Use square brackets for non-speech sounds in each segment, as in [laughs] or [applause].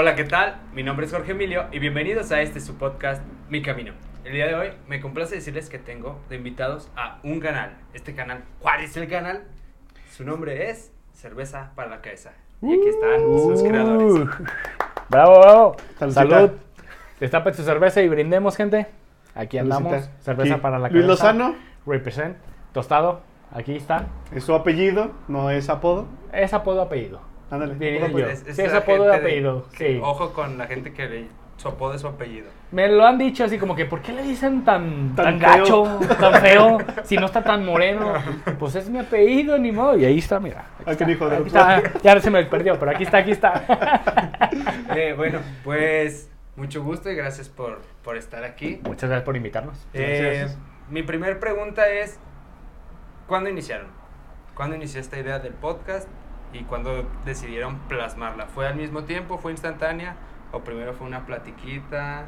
Hola, ¿qué tal? Mi nombre es Jorge Emilio y bienvenidos a este su podcast Mi Camino. El día de hoy me complace decirles que tengo de invitados a un canal. Este canal, ¿cuál es el canal? Su nombre es Cerveza para la Cabeza. Y aquí están sus creadores. Uh. Bravo, bravo. Saludcita. Salud. Destape su cerveza y brindemos, gente. Aquí andamos. Saludcita. Cerveza Aquí, para la Luis cabeza. Lozano, Represent. Tostado. Aquí está. es su apellido, no es apodo. Es apodo apellido. Ándale. Bien, yo. Sí, es apodo de apellido, sí. Ojo con la gente que le su apodo es su apellido. Me lo han dicho así como que, ¿por qué le dicen tan, tan, gacho, tan feo, [laughs] si no está tan moreno? Pues es mi apellido, ni modo. Y ahí está, mira. Ah, qué hijo de Aquí está. Ya se me perdió, pero aquí está, aquí está. [laughs] Eh, bueno, pues mucho gusto y gracias por, por estar aquí. Muchas gracias por invitarnos. Eh, Gracias. mi primer pregunta es, ¿cuándo iniciaron? ¿Cuándo inició esta idea del podcast y cuándo decidieron plasmarla? ¿Fue al mismo tiempo? ¿Fue instantánea? ¿O primero fue una platiquita?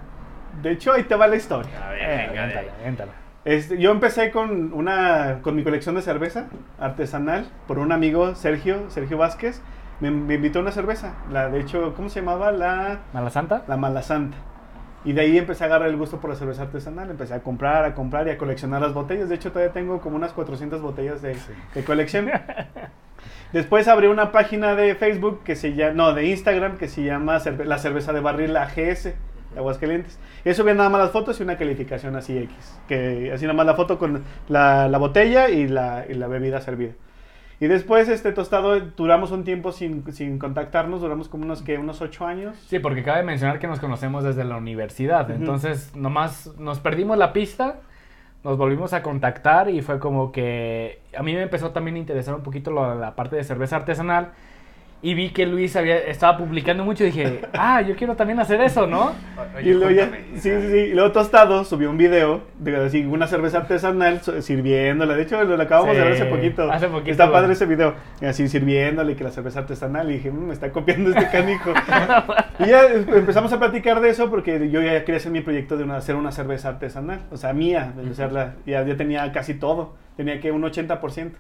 De hecho, ahí te va la historia. A ver, Eh, venga, véntala, véntala. Este, yo empecé con una con mi colección de cerveza artesanal por un amigo, Sergio, Sergio Vázquez. Me, me invitó a una cerveza. La, de hecho, ¿cómo se llamaba? La, ¿Mala Santa? la Mala Santa. Y de ahí empecé a agarrar el gusto por la cerveza artesanal. Empecé a comprar, a comprar y a coleccionar las botellas. De hecho, todavía tengo como unas 400 botellas de, de colección. [laughs] Después abrí una página de Facebook que se llama, no, de Instagram que se llama Cerve- La Cerveza de Barril AGS, de Aguascalientes. Y eso nada más las fotos y una calificación así X. Que así nada más la foto con la, la botella y la, y la bebida servida. Y después, este tostado, duramos un tiempo sin, sin contactarnos, duramos como unos, que unos 8 años. Sí, porque cabe mencionar que nos conocemos desde la universidad. Ujú. Entonces, nomás nos perdimos la pista, nos volvimos a contactar y fue como que a mí me empezó también a interesar un poquito lo- la parte de cerveza artesanal. Y vi que Luis había, estaba publicando mucho y dije, [laughs] ah, yo quiero también hacer eso, ¿no? Oye, Y luego, ya, sí, sí, sí. Y luego Tostado subió un video de así, una cerveza artesanal sirviéndola. De hecho, lo acabamos de ver hace poquito. hace poquito. Está padre ese video. Y Así sirviéndole que la cerveza artesanal. Y dije, "Mm, me está copiando este canijo. [laughs] y ya eh, empezamos a platicar de eso porque yo ya quería hacer mi proyecto de una- hacer una cerveza artesanal. O sea, mía. de hacerla. ya, ya tenía casi todo. Tenía que un 80%.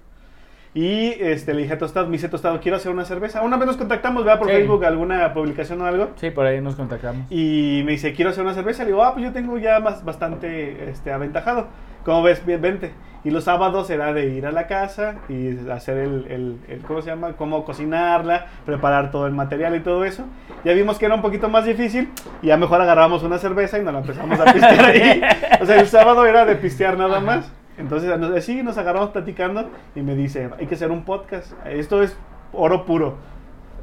Y este, le dije a Tostado, me dice Tostado, quiero hacer una cerveza. Una vez nos contactamos, ¿verdad? Por Sí. Facebook, alguna publicación o algo. Sí, por ahí nos contactamos. Y me dice, quiero hacer una cerveza. Le digo, ah, pues yo tengo ya más, bastante este, aventajado. ¿Cómo ves? Bien, vente. Y los sábados era de ir a la casa y hacer el, el, el- ¿cómo se llama? Cómo cocinarla, preparar todo el material y todo eso. Ya vimos que era un poquito más difícil y ya mejor agarramos una cerveza y nos la empezamos a pistear ahí. [laughs] O sea, el sábado era de pistear nada más. Entonces, nos- así nos agarramos platicando y me dice, hay que hacer un podcast. Esto es oro puro.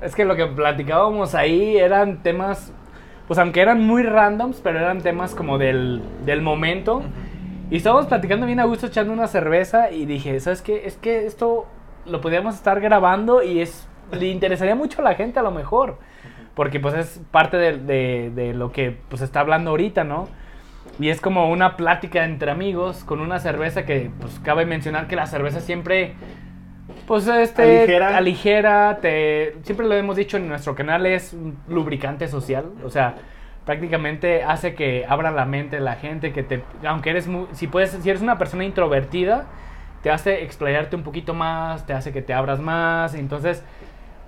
Es que lo que platicábamos ahí eran temas, pues aunque eran muy randoms, pero eran temas como del, del momento. Y estábamos platicando bien a gusto, echando una cerveza y dije, ¿sabes qué? Es que esto lo podríamos estar grabando y es le interesaría mucho a la gente a lo mejor. Porque pues es parte de, de- de lo que pues está hablando ahorita, ¿no? Y es como una plática entre amigos con una cerveza que pues cabe mencionar que la cerveza siempre pues este Aligera. aligera, te siempre lo hemos dicho en nuestro canal es un lubricante social, o sea, prácticamente hace que abra la mente la gente, que te aunque eres muy, si puedes si eres una persona introvertida, te hace explayarte un poquito más, te hace que te abras más, entonces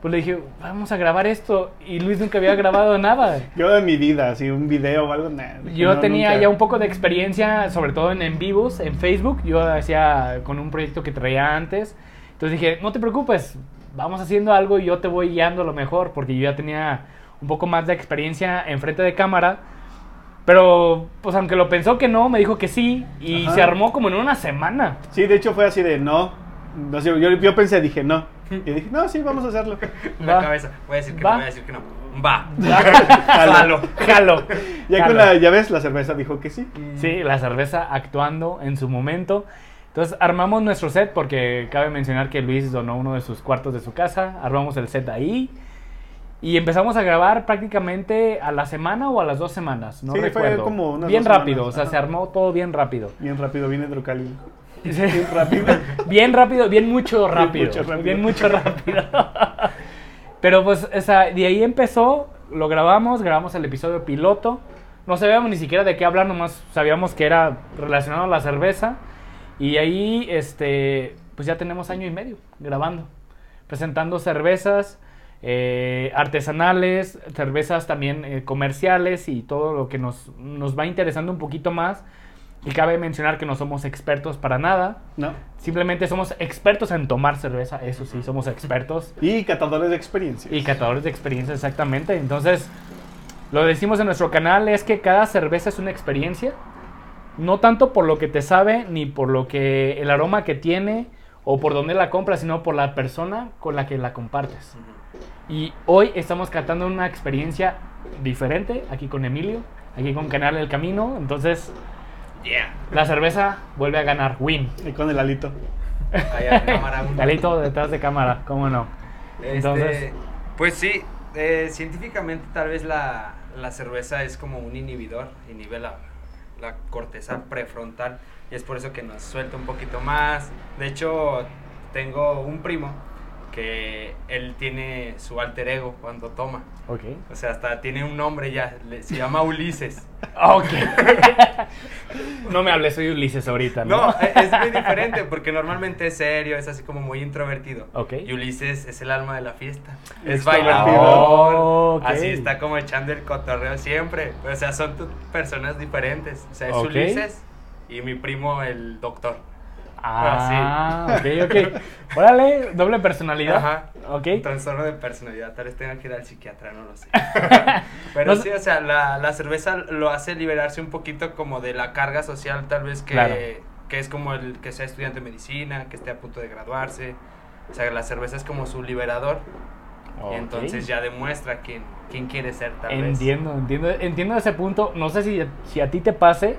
pues le dije, vamos a grabar esto y Luis nunca había grabado [laughs] nada. Yo en mi vida, así un video o algo, nah, Yo no, tenía nunca. ya un poco de experiencia, sobre todo en en vivos, en Facebook. Yo hacía con un proyecto que traía antes. Entonces dije, no te preocupes, vamos haciendo algo y yo te voy guiando lo mejor, porque yo ya tenía un poco más de experiencia en frente de cámara. Pero, pues aunque lo pensó que no, me dijo que sí y Ajá. se armó como en una semana. Sí, de hecho fue así de no. no yo, yo pensé, dije no. [laughs] Y dije, no, sí, vamos a hacerlo. [laughs] La Va. cabeza. Voy a decir que Va. no, voy a decir que no. Va. [laughs] Jalo, jalo. Ya con la, ya ves, la cerveza dijo que sí. Sí, la cerveza actuando en su momento. Entonces armamos nuestro set porque cabe mencionar que Luis donó uno de sus cuartos de su casa. Armamos el set ahí. Y empezamos a grabar prácticamente a la semana o a las dos semanas. No Sí, fue recuerdo. como unas bien dos rápido, semanas, o sea, ajá. se armó todo bien rápido. Bien rápido, bien hidrocálido. Bien rápido. Bien rápido, bien mucho rápido. mucho rápido. Bien mucho rápido. Pero pues, o sea, de ahí empezó, lo grabamos, grabamos el episodio piloto. No sabíamos ni siquiera de qué hablar, nomás sabíamos que era relacionado a la cerveza. Y ahí, este, pues ya tenemos año y medio grabando, presentando cervezas. eh, artesanales, cervezas también eh, comerciales y todo lo que nos, nos va interesando un poquito más. Y cabe mencionar que no somos expertos para nada. No. Simplemente somos expertos en tomar cerveza, eso sí, somos expertos. Y catadores de experiencia. Y catadores de experiencia, exactamente. Entonces, lo decimos en nuestro canal, es que cada cerveza es una experiencia. No tanto por lo que te sabe, ni por lo que el aroma que tiene, o por dónde la compras, sino por la persona con la que la compartes. Y hoy estamos catando una experiencia diferente, aquí con Emilio, aquí con Canal El Camino. Entonces, Yeah. la cerveza vuelve a ganar, win. Y con el alito. Allá, cámara uno. Galito detrás de cámara, ¿cómo no? Este, Entonces- pues sí, eh, científicamente tal vez la, la cerveza es como un inhibidor, inhibe la, la corteza prefrontal y es por eso que nos suelta un poquito más. De hecho, tengo un primo que él tiene su alter ego cuando toma. Ok. O sea, hasta tiene un nombre ya, le- se llama Ulises. [laughs] Ok. [laughs] no me hables, soy Ulises ahorita, ¿no? No, e- es muy diferente porque normalmente es serio, es así como muy introvertido. Ok. Y Ulises es el alma de la fiesta. Es bailador. Ok. Así está como echando el cotorreo siempre. O sea, son personas diferentes. O sea, es. Ulises y mi primo el doctor. Ah, ok, ok. [laughs] Órale, doble personalidad. Ajá. Ok. Un trastorno de personalidad. Tal vez tenga que ir al psiquiatra, no lo sé. [laughs] Pero No sí, o sea, la, la cerveza lo hace liberarse un poquito como de la carga social, tal vez que, Claro. que es como el que sea estudiante de medicina, que esté a punto de graduarse. O sea, la cerveza es como su liberador. Ok. Y entonces ya demuestra quién, quién quiere ser, tal vez. Entiendo, entiendo, entiendo ese punto. No sé si, si a ti te pase,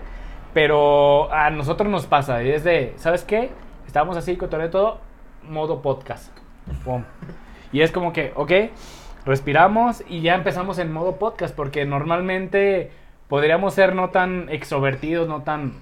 pero a nosotros nos pasa. y Es de, ¿sabes qué? Estábamos así, cotorreo todo, modo podcast. Pum. Y es como que, ok, respiramos y ya empezamos en modo podcast, porque normalmente podríamos ser no tan extrovertidos, no tan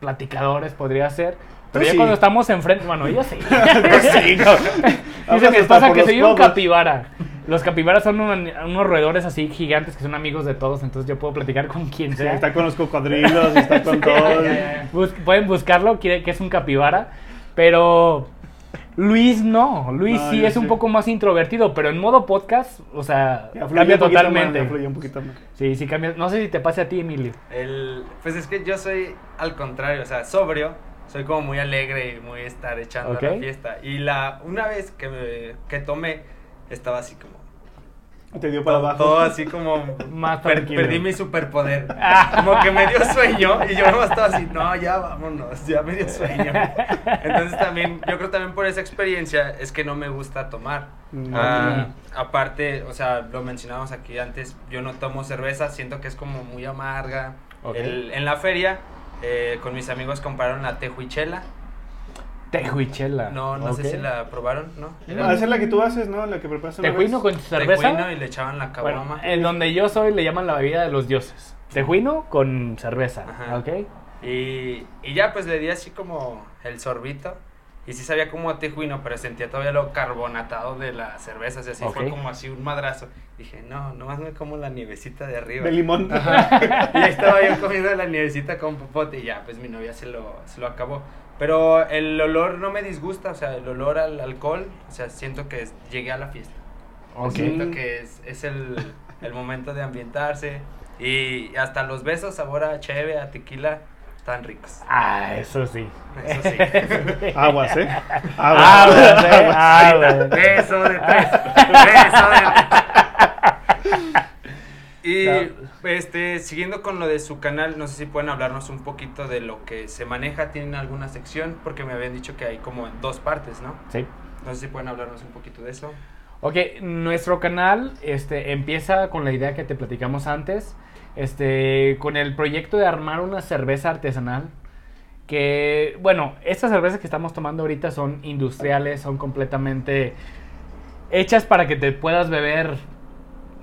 platicadores, podría ser. Pero Tú ya sí. cuando estamos enfrente, bueno, yo sí. Yo [laughs] sí, no. [laughs] Dice mi esposa que los soy un capibara. Los capibaras son un- unos roedores así gigantes que son amigos de todos, entonces yo puedo platicar con quien Sí, sea. está con los cocodrilos, [laughs] está con todo. Bus- pueden buscarlo, quiere que es un capibara, pero Luis no, Luis No, sí es un sí. poco más introvertido, pero en modo podcast, o sea, Ya cambia un totalmente. más, ya fluye un poquito más. Sí, sí cambia. No sé si te pase a ti, Emilio. El, pues es que yo soy al contrario, o sea, sobrio, soy como muy alegre y muy estar echando Ok. a la fiesta. Y la una vez que, me- que tomé, estaba así como... Te dio para todo, abajo. todo así como... [laughs] Más per- perdí mi superpoder. [laughs] Como que me dio sueño y yo no estaba así, no, ya vámonos, ya me dio sueño. [laughs] Entonces también, yo creo también por esa experiencia es que no me gusta tomar. Mm. Ah, aparte, o sea, lo mencionábamos aquí antes, yo no tomo cerveza, siento que es como muy amarga. Ok. El- en la feria, eh, con mis amigos compraron la tejuichela. Tejuichela. No, no sé si la probaron, ¿no? Ah, esa es la que tú haces, ¿no? La que preparas una Tejuino vez. con cerveza. Tejuino y le echaban la Bueno, caguama. en donde yo soy le llaman la bebida de los dioses. Tejuino con cerveza. Ajá. ¿Ok? Y, y ya pues le di así como el sorbito. Y sí sabía como a tejuino, pero sentía todavía lo carbonatado de la cerveza. O sea, sí fue Ok. como así un madrazo. Dije, no, nomás me como la nievecita de arriba. De limón. Ajá. [laughs] Y ahí estaba yo comiendo la nievecita con popote y ya, pues mi novia se lo, se lo acabó. Pero el olor no me disgusta, o sea, el olor al alcohol, o sea, siento que es- llegué a la fiesta. Ok. Siento que es, es el, el momento de ambientarse. Y hasta los besos, sabor a cheve, a tequila, están ricos. Ah, eso sí. Eso sí. [laughs] Aguas, ¿eh? Aguas. Beso de tres. [laughs] Beso de tres. Y este, siguiendo con lo de su canal, no sé si pueden hablarnos un poquito de lo que se maneja. ¿Tienen alguna sección? Porque me habían dicho que hay como en dos partes, ¿no? Sí. No sé si pueden hablarnos un poquito de eso. Ok, nuestro canal este, empieza con la idea que te platicamos antes, este, con el proyecto de armar una cerveza artesanal. Que, bueno, estas cervezas que estamos tomando ahorita son industriales, son completamente hechas para que te puedas beber.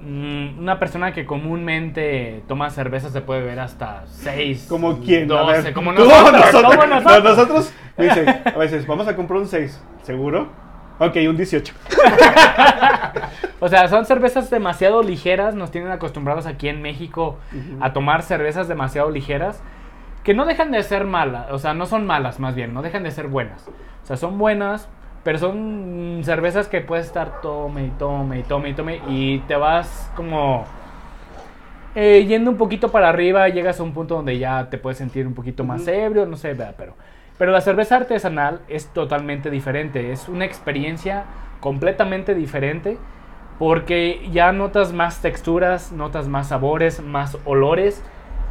mm, Una persona que comúnmente toma cerveza se puede beber hasta 6. ¿Como quién? A 12, ver. como nosotros. nosotros. nosotros, dice, a veces, [laughs] vamos a comprar un 6, ¿seguro? Ok, un 18. [laughs] O sea, son cervezas demasiado ligeras, nos tienen acostumbrados aquí en México a tomar cervezas demasiado ligeras, que no dejan de ser malas, o sea, no son malas más bien, no dejan de ser buenas. O sea, son buenas, pero son cervezas que puedes estar tome y tome y tome y tome y te vas como eh, yendo un poquito para arriba, llegas a un punto donde ya te puedes sentir un poquito más ebrio, no sé, pero, pero la cerveza artesanal es totalmente diferente, es una experiencia completamente diferente porque ya notas más texturas, notas más sabores, más olores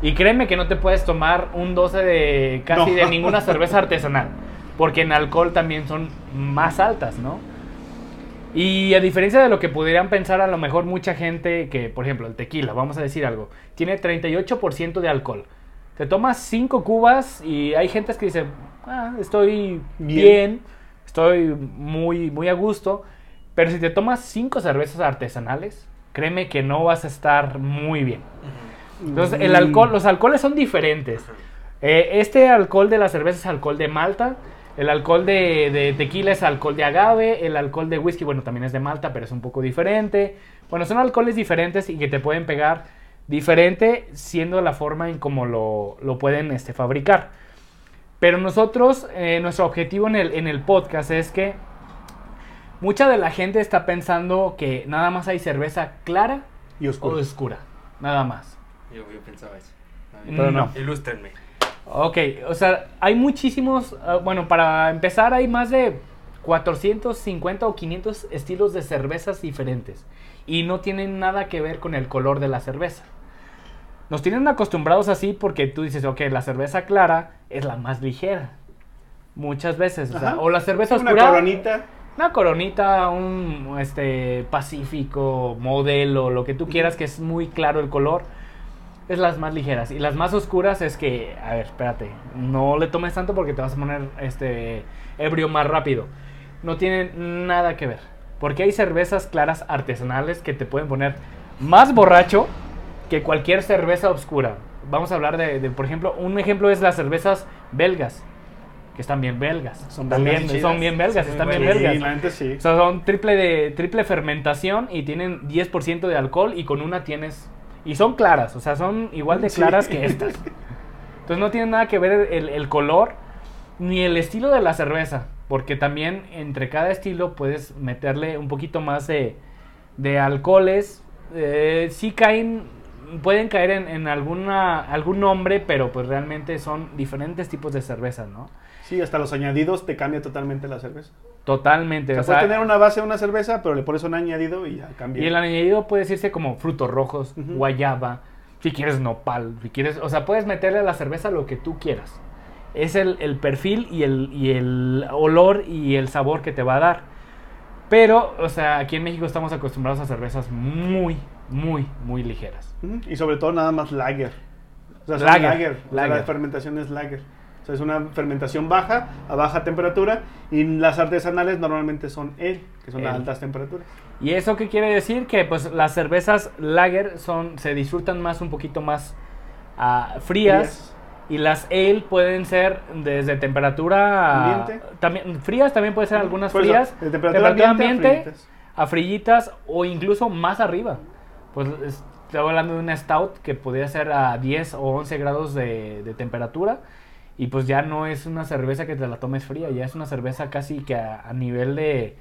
y créeme que no te puedes tomar un 12 de casi No. de ninguna [laughs] cerveza artesanal porque en alcohol también son más altas, ¿no? Y a diferencia de lo que pudieran pensar a lo mejor mucha gente que, por ejemplo, el tequila, vamos a decir algo, tiene 38% de alcohol. Te tomas 5 cubas y hay gente que dice, ah, estoy bien. Bien. estoy muy, muy a gusto. Pero si te tomas 5 cervezas artesanales, créeme que no vas a estar muy bien. Entonces, el alcohol, los alcoholes son diferentes. Eh, este alcohol de la cerveza es alcohol de malta. El alcohol de, de tequila es alcohol de agave. El alcohol de whisky, bueno, también es de malta, pero es un poco diferente. Bueno, son alcoholes diferentes y que te pueden pegar diferente siendo la forma en cómo lo, lo pueden este, fabricar. Pero nosotros, eh, nuestro objetivo en el, en el podcast es que mucha de la gente está pensando que nada más hay cerveza clara Y o oscuro. oscura. Nada más. Yo, yo pensaba eso. Pero no. Ilústrenme. Ok, o sea, hay muchísimos, ah, bueno, para empezar hay más de 450 o 500 estilos de cervezas diferentes y no tienen nada que ver con el color de la cerveza. Nos tienen acostumbrados así porque tú dices, ok, la cerveza clara es la más ligera. Muchas veces, o, sea, Ajá. o la cerveza Una oscura. coronita. Una coronita, un este pacífico, modelo, lo que tú quieras, que es muy claro el color, es las más ligeras. Y las más oscuras es que, a ver, espérate, no le tomes tanto porque te vas a poner este ebrio más rápido. No tienen nada que ver. Porque hay cervezas claras artesanales que te pueden poner más borracho que cualquier cerveza oscura. Vamos a hablar de, de, por ejemplo, un ejemplo es las cervezas belgas, que están bien belgas. Son también belgas son bien belgas, están bien belgas. Sí, sí. O sea, son triple de triple fermentación y tienen 10% de alcohol y con una tienes y son claras, o sea, son igual de claras que estas. Entonces no tiene nada que ver el, el color ni el estilo de la cerveza, porque también entre cada estilo puedes meterle un poquito más de, de alcoholes. Eh, sí caen, pueden caer en, en alguna, algún nombre, pero pues realmente son diferentes tipos de cervezas, ¿no? Sí, hasta los añadidos te cambia totalmente la cerveza. Totalmente. O sea, o sea, puedes tener una base de una cerveza, pero le pones un añadido y ya cambia. Y el añadido puede decirse como frutos rojos, guayaba, si quieres nopal, si quieres, o sea, puedes meterle a la cerveza lo que tú quieras. Es el, el perfil y el, y el olor y el sabor que te va a dar. Pero, o sea, aquí en México estamos acostumbrados a cervezas muy, muy, muy ligeras. Y sobre todo nada más lager. O sea, Lager, lager. O sea, lager. la fermentación es lager. O sea, es una fermentación baja, a baja temperatura. Y las artesanales normalmente son ale, que son a Ale. altas temperaturas. ¿Y eso qué quiere decir? Que pues las cervezas lager son, se disfrutan más, un poquito más ah, frías. Frías. Y las ale pueden ser desde temperatura Ambiente. también frías, también pueden ser algunas Por eso, frías, de temperatura ambiente a fríitas. a frillitas o incluso más arriba. Pues es- estoy hablando de una stout que podría ser a 10 o 11 grados de, de temperatura y pues ya no es una cerveza que te la tomes fría, ya es una cerveza casi que a, a nivel de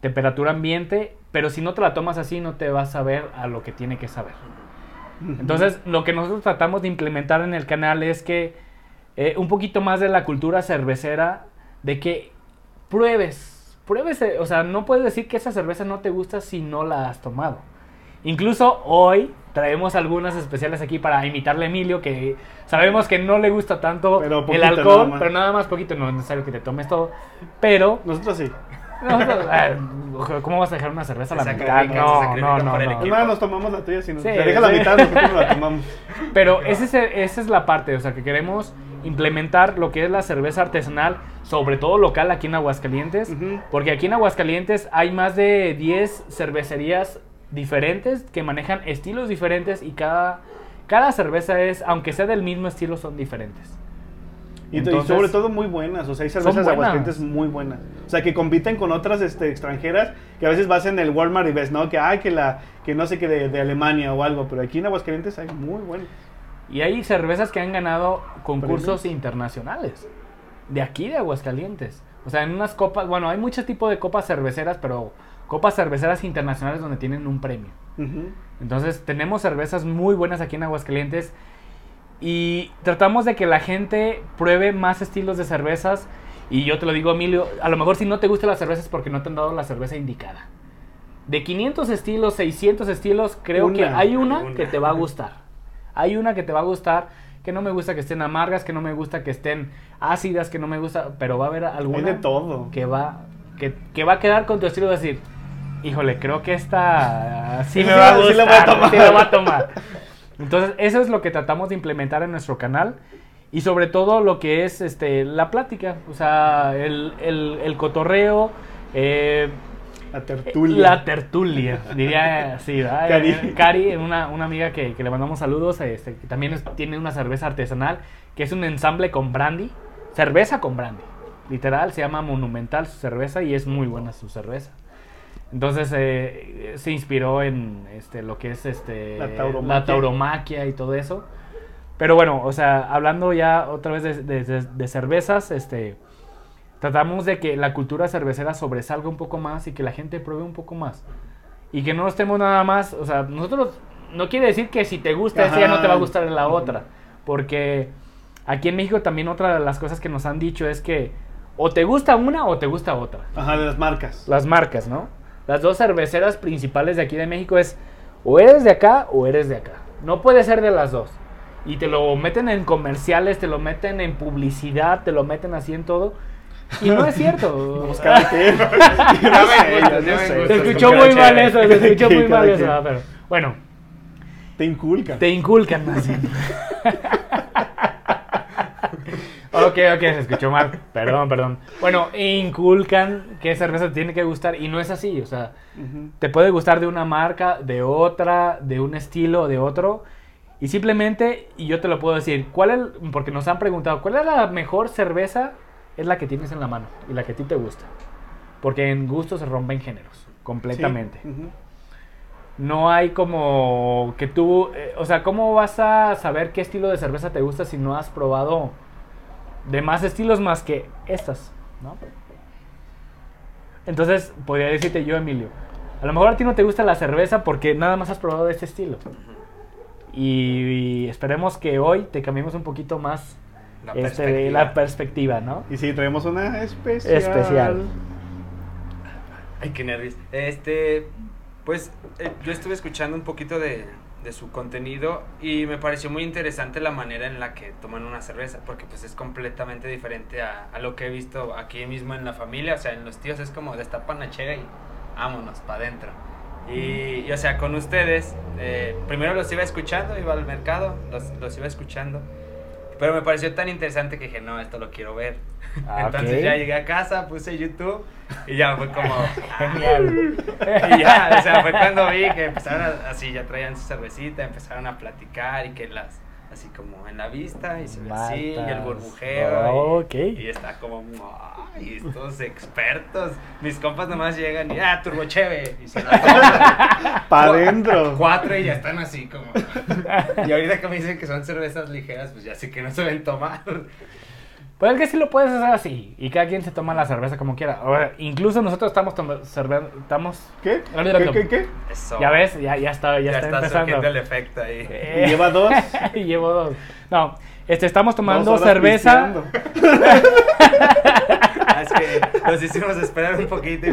temperatura ambiente, pero si no te la tomas así no te vas a ver a lo que tiene que saber. Entonces, lo que nosotros tratamos de implementar en el canal es que eh, un poquito más de la cultura cervecera, de que pruebes, pruebes, eh, o sea, no puedes decir que esa cerveza no te gusta si no la has tomado. Incluso hoy traemos algunas especiales aquí para imitarle a Emilio, que sabemos que no le gusta tanto Pero el nada alcohol, pero nada más poquito, no es necesario que te tomes todo, pero... Nosotros sí. nosotros, eh, ¿Cómo vas a dejar una cerveza a la mitad? No, no, no, no. nos tomamos la tuya. Si nos Sí, deja la mitad, nosotros nos la tomamos. [laughs] Pero ese es el- esa es la parte, o sea, que queremos implementar lo que es la cerveza artesanal, sobre todo local aquí en Aguascalientes, porque aquí en Aguascalientes hay más de 10 cervecerías diferentes que manejan estilos diferentes y cada, cada cerveza es, aunque sea del mismo estilo, son diferentes. Y, y Entonces- sobre todo muy buenas, o sea, hay cervezas de. Aguascalientes muy buenas. O sea, que compiten con otras este, extranjeras que a veces vas en el Walmart y ves, ¿no? Que, ay, que, la, que no sé qué de, de Alemania o algo, pero aquí en Aguascalientes hay muy buenas. Y hay cervezas que han ganado concursos Premios. internacionales, de aquí de Aguascalientes. O sea, en unas copas, bueno, hay muchos tipos de copas cerveceras, pero copas cerveceras internacionales donde tienen un premio. Entonces, tenemos cervezas muy buenas aquí en Aguascalientes y tratamos de que la gente pruebe más estilos de cervezas. Y yo te lo digo, Emilio, a lo mejor si no te gusta la cerveza es porque no te han dado la cerveza indicada. De 500 estilos, 600 estilos, creo Una. que hay una, Una. que te va a [laughs] gustar. Hay una que te va a gustar, que no me gusta que estén amargas, que no me gusta que estén ácidas, que no me gusta, pero va a haber alguna Hay de todo. que va que, que va a quedar con tu estilo de decir, híjole, creo que esta sí me Sí, va a sí gustar, la voy a tomar. sí la voy a tomar. Entonces, eso es lo que tratamos de implementar en nuestro canal y sobre todo lo que es este la plática, o sea, el, el- el cotorreo, eh, La tertulia. la tertulia, diría así, ¿verdad? Cari. Eh, Cari, una, una amiga que, que le mandamos saludos, este, que también es- tiene una cerveza artesanal, que es un ensamble con brandy, cerveza con brandy. Literal, se llama Monumental su cerveza y es muy buena su cerveza. Entonces eh, se inspiró en este, lo que es este, La tauromaquia. la tauromaquia y todo eso. Pero bueno, o sea, hablando ya otra vez de, de- de- de cervezas, este, tratamos de que la cultura cervecera sobresalga un poco más y que la gente pruebe un poco más. Y que no estemos nada más, o sea, nosotros no quiere decir que si te gusta esa ya no te va a gustar la otra. Porque aquí en México también otra de las cosas que nos han dicho es que o te gusta una o te gusta otra. Ajá, de las marcas. Las marcas, ¿no? Las dos cerveceras principales de aquí de México es o eres de acá o eres de acá. No puede ser de las dos. Y te lo meten en comerciales, te lo meten en publicidad, te lo meten así en todo. Y no es cierto. [laughs] Sé. [laughs] Se escuchó muy mal eso, se escuchó muy mal eso. ah, Pero bueno, Te inculcan. te inculcan bien. [laughs] ok, ok, se escuchó mal. Perdón, perdón. Bueno, inculcan qué cerveza te tiene que gustar y no es así. O sea, te puede gustar de una marca, de otra, de un estilo, de otro. Y simplemente, y yo te lo puedo decir, ¿cuál es, porque nos han preguntado, ¿cuál es la mejor cerveza? Es la que tienes en la mano y la que a ti te gusta. Porque en gusto se rompen géneros, completamente. Sí. No hay como que tú, eh, o sea, ¿cómo vas a saber qué estilo de cerveza te gusta si no has probado de más estilos más que estas, ¿no? Entonces, podría decirte yo, Emilio, a lo mejor a ti no te gusta la cerveza porque nada más has probado de este estilo. Y, y esperemos que hoy te cambiemos un poquito más La este, perspectiva. la perspectiva, ¿no? Y sí, traemos una especial. Especial. Ay, qué nervios. Este, pues eh, yo estuve escuchando un poquito de, de su contenido y me pareció muy interesante la manera en la que toman una cerveza, porque pues es completamente diferente a, a lo que he visto aquí mismo en la familia, o sea, en los tíos es como destapan la chega y vámonos para adentro. Y, y, o sea, con ustedes, eh, primero los iba escuchando, iba al mercado, los, los iba escuchando, pero me pareció tan interesante que dije, no, esto lo quiero ver. Ah, [laughs] Entonces ya llegué a casa, puse YouTube y ya fue como... [laughs] Genial. Y ya, o sea, fue cuando vi que empezaron a- así, ya traían su cervecita, empezaron a platicar y que las, así como en la vista y se ve así, y el burbujeo. y- Ok. Y, está como, ay, estos expertos. Mis compas nomás llegan y, ah, turbocheve. Y se la toman. [laughs] Pa' Cu- adentro. Cuatro y ya están así como. [laughs] Y ahorita que me dicen que son cervezas ligeras, pues ya sé que no se ven tomar. Pues es que sí lo puedes hacer así. Y cada quien se toma la cerveza como quiera. Ahora, incluso nosotros estamos tomando cerveza. Estamos. ¿Qué? ¿Qué, qué, qué? Eso. Ya ves, ya, ya está, ya, Ya, está, está empezando. el efecto ahí. Eh, Y lleva dos. [laughs] y llevo dos. No, este, estamos tomando cerveza. [laughs] Ah, es que nos hicimos esperar un poquito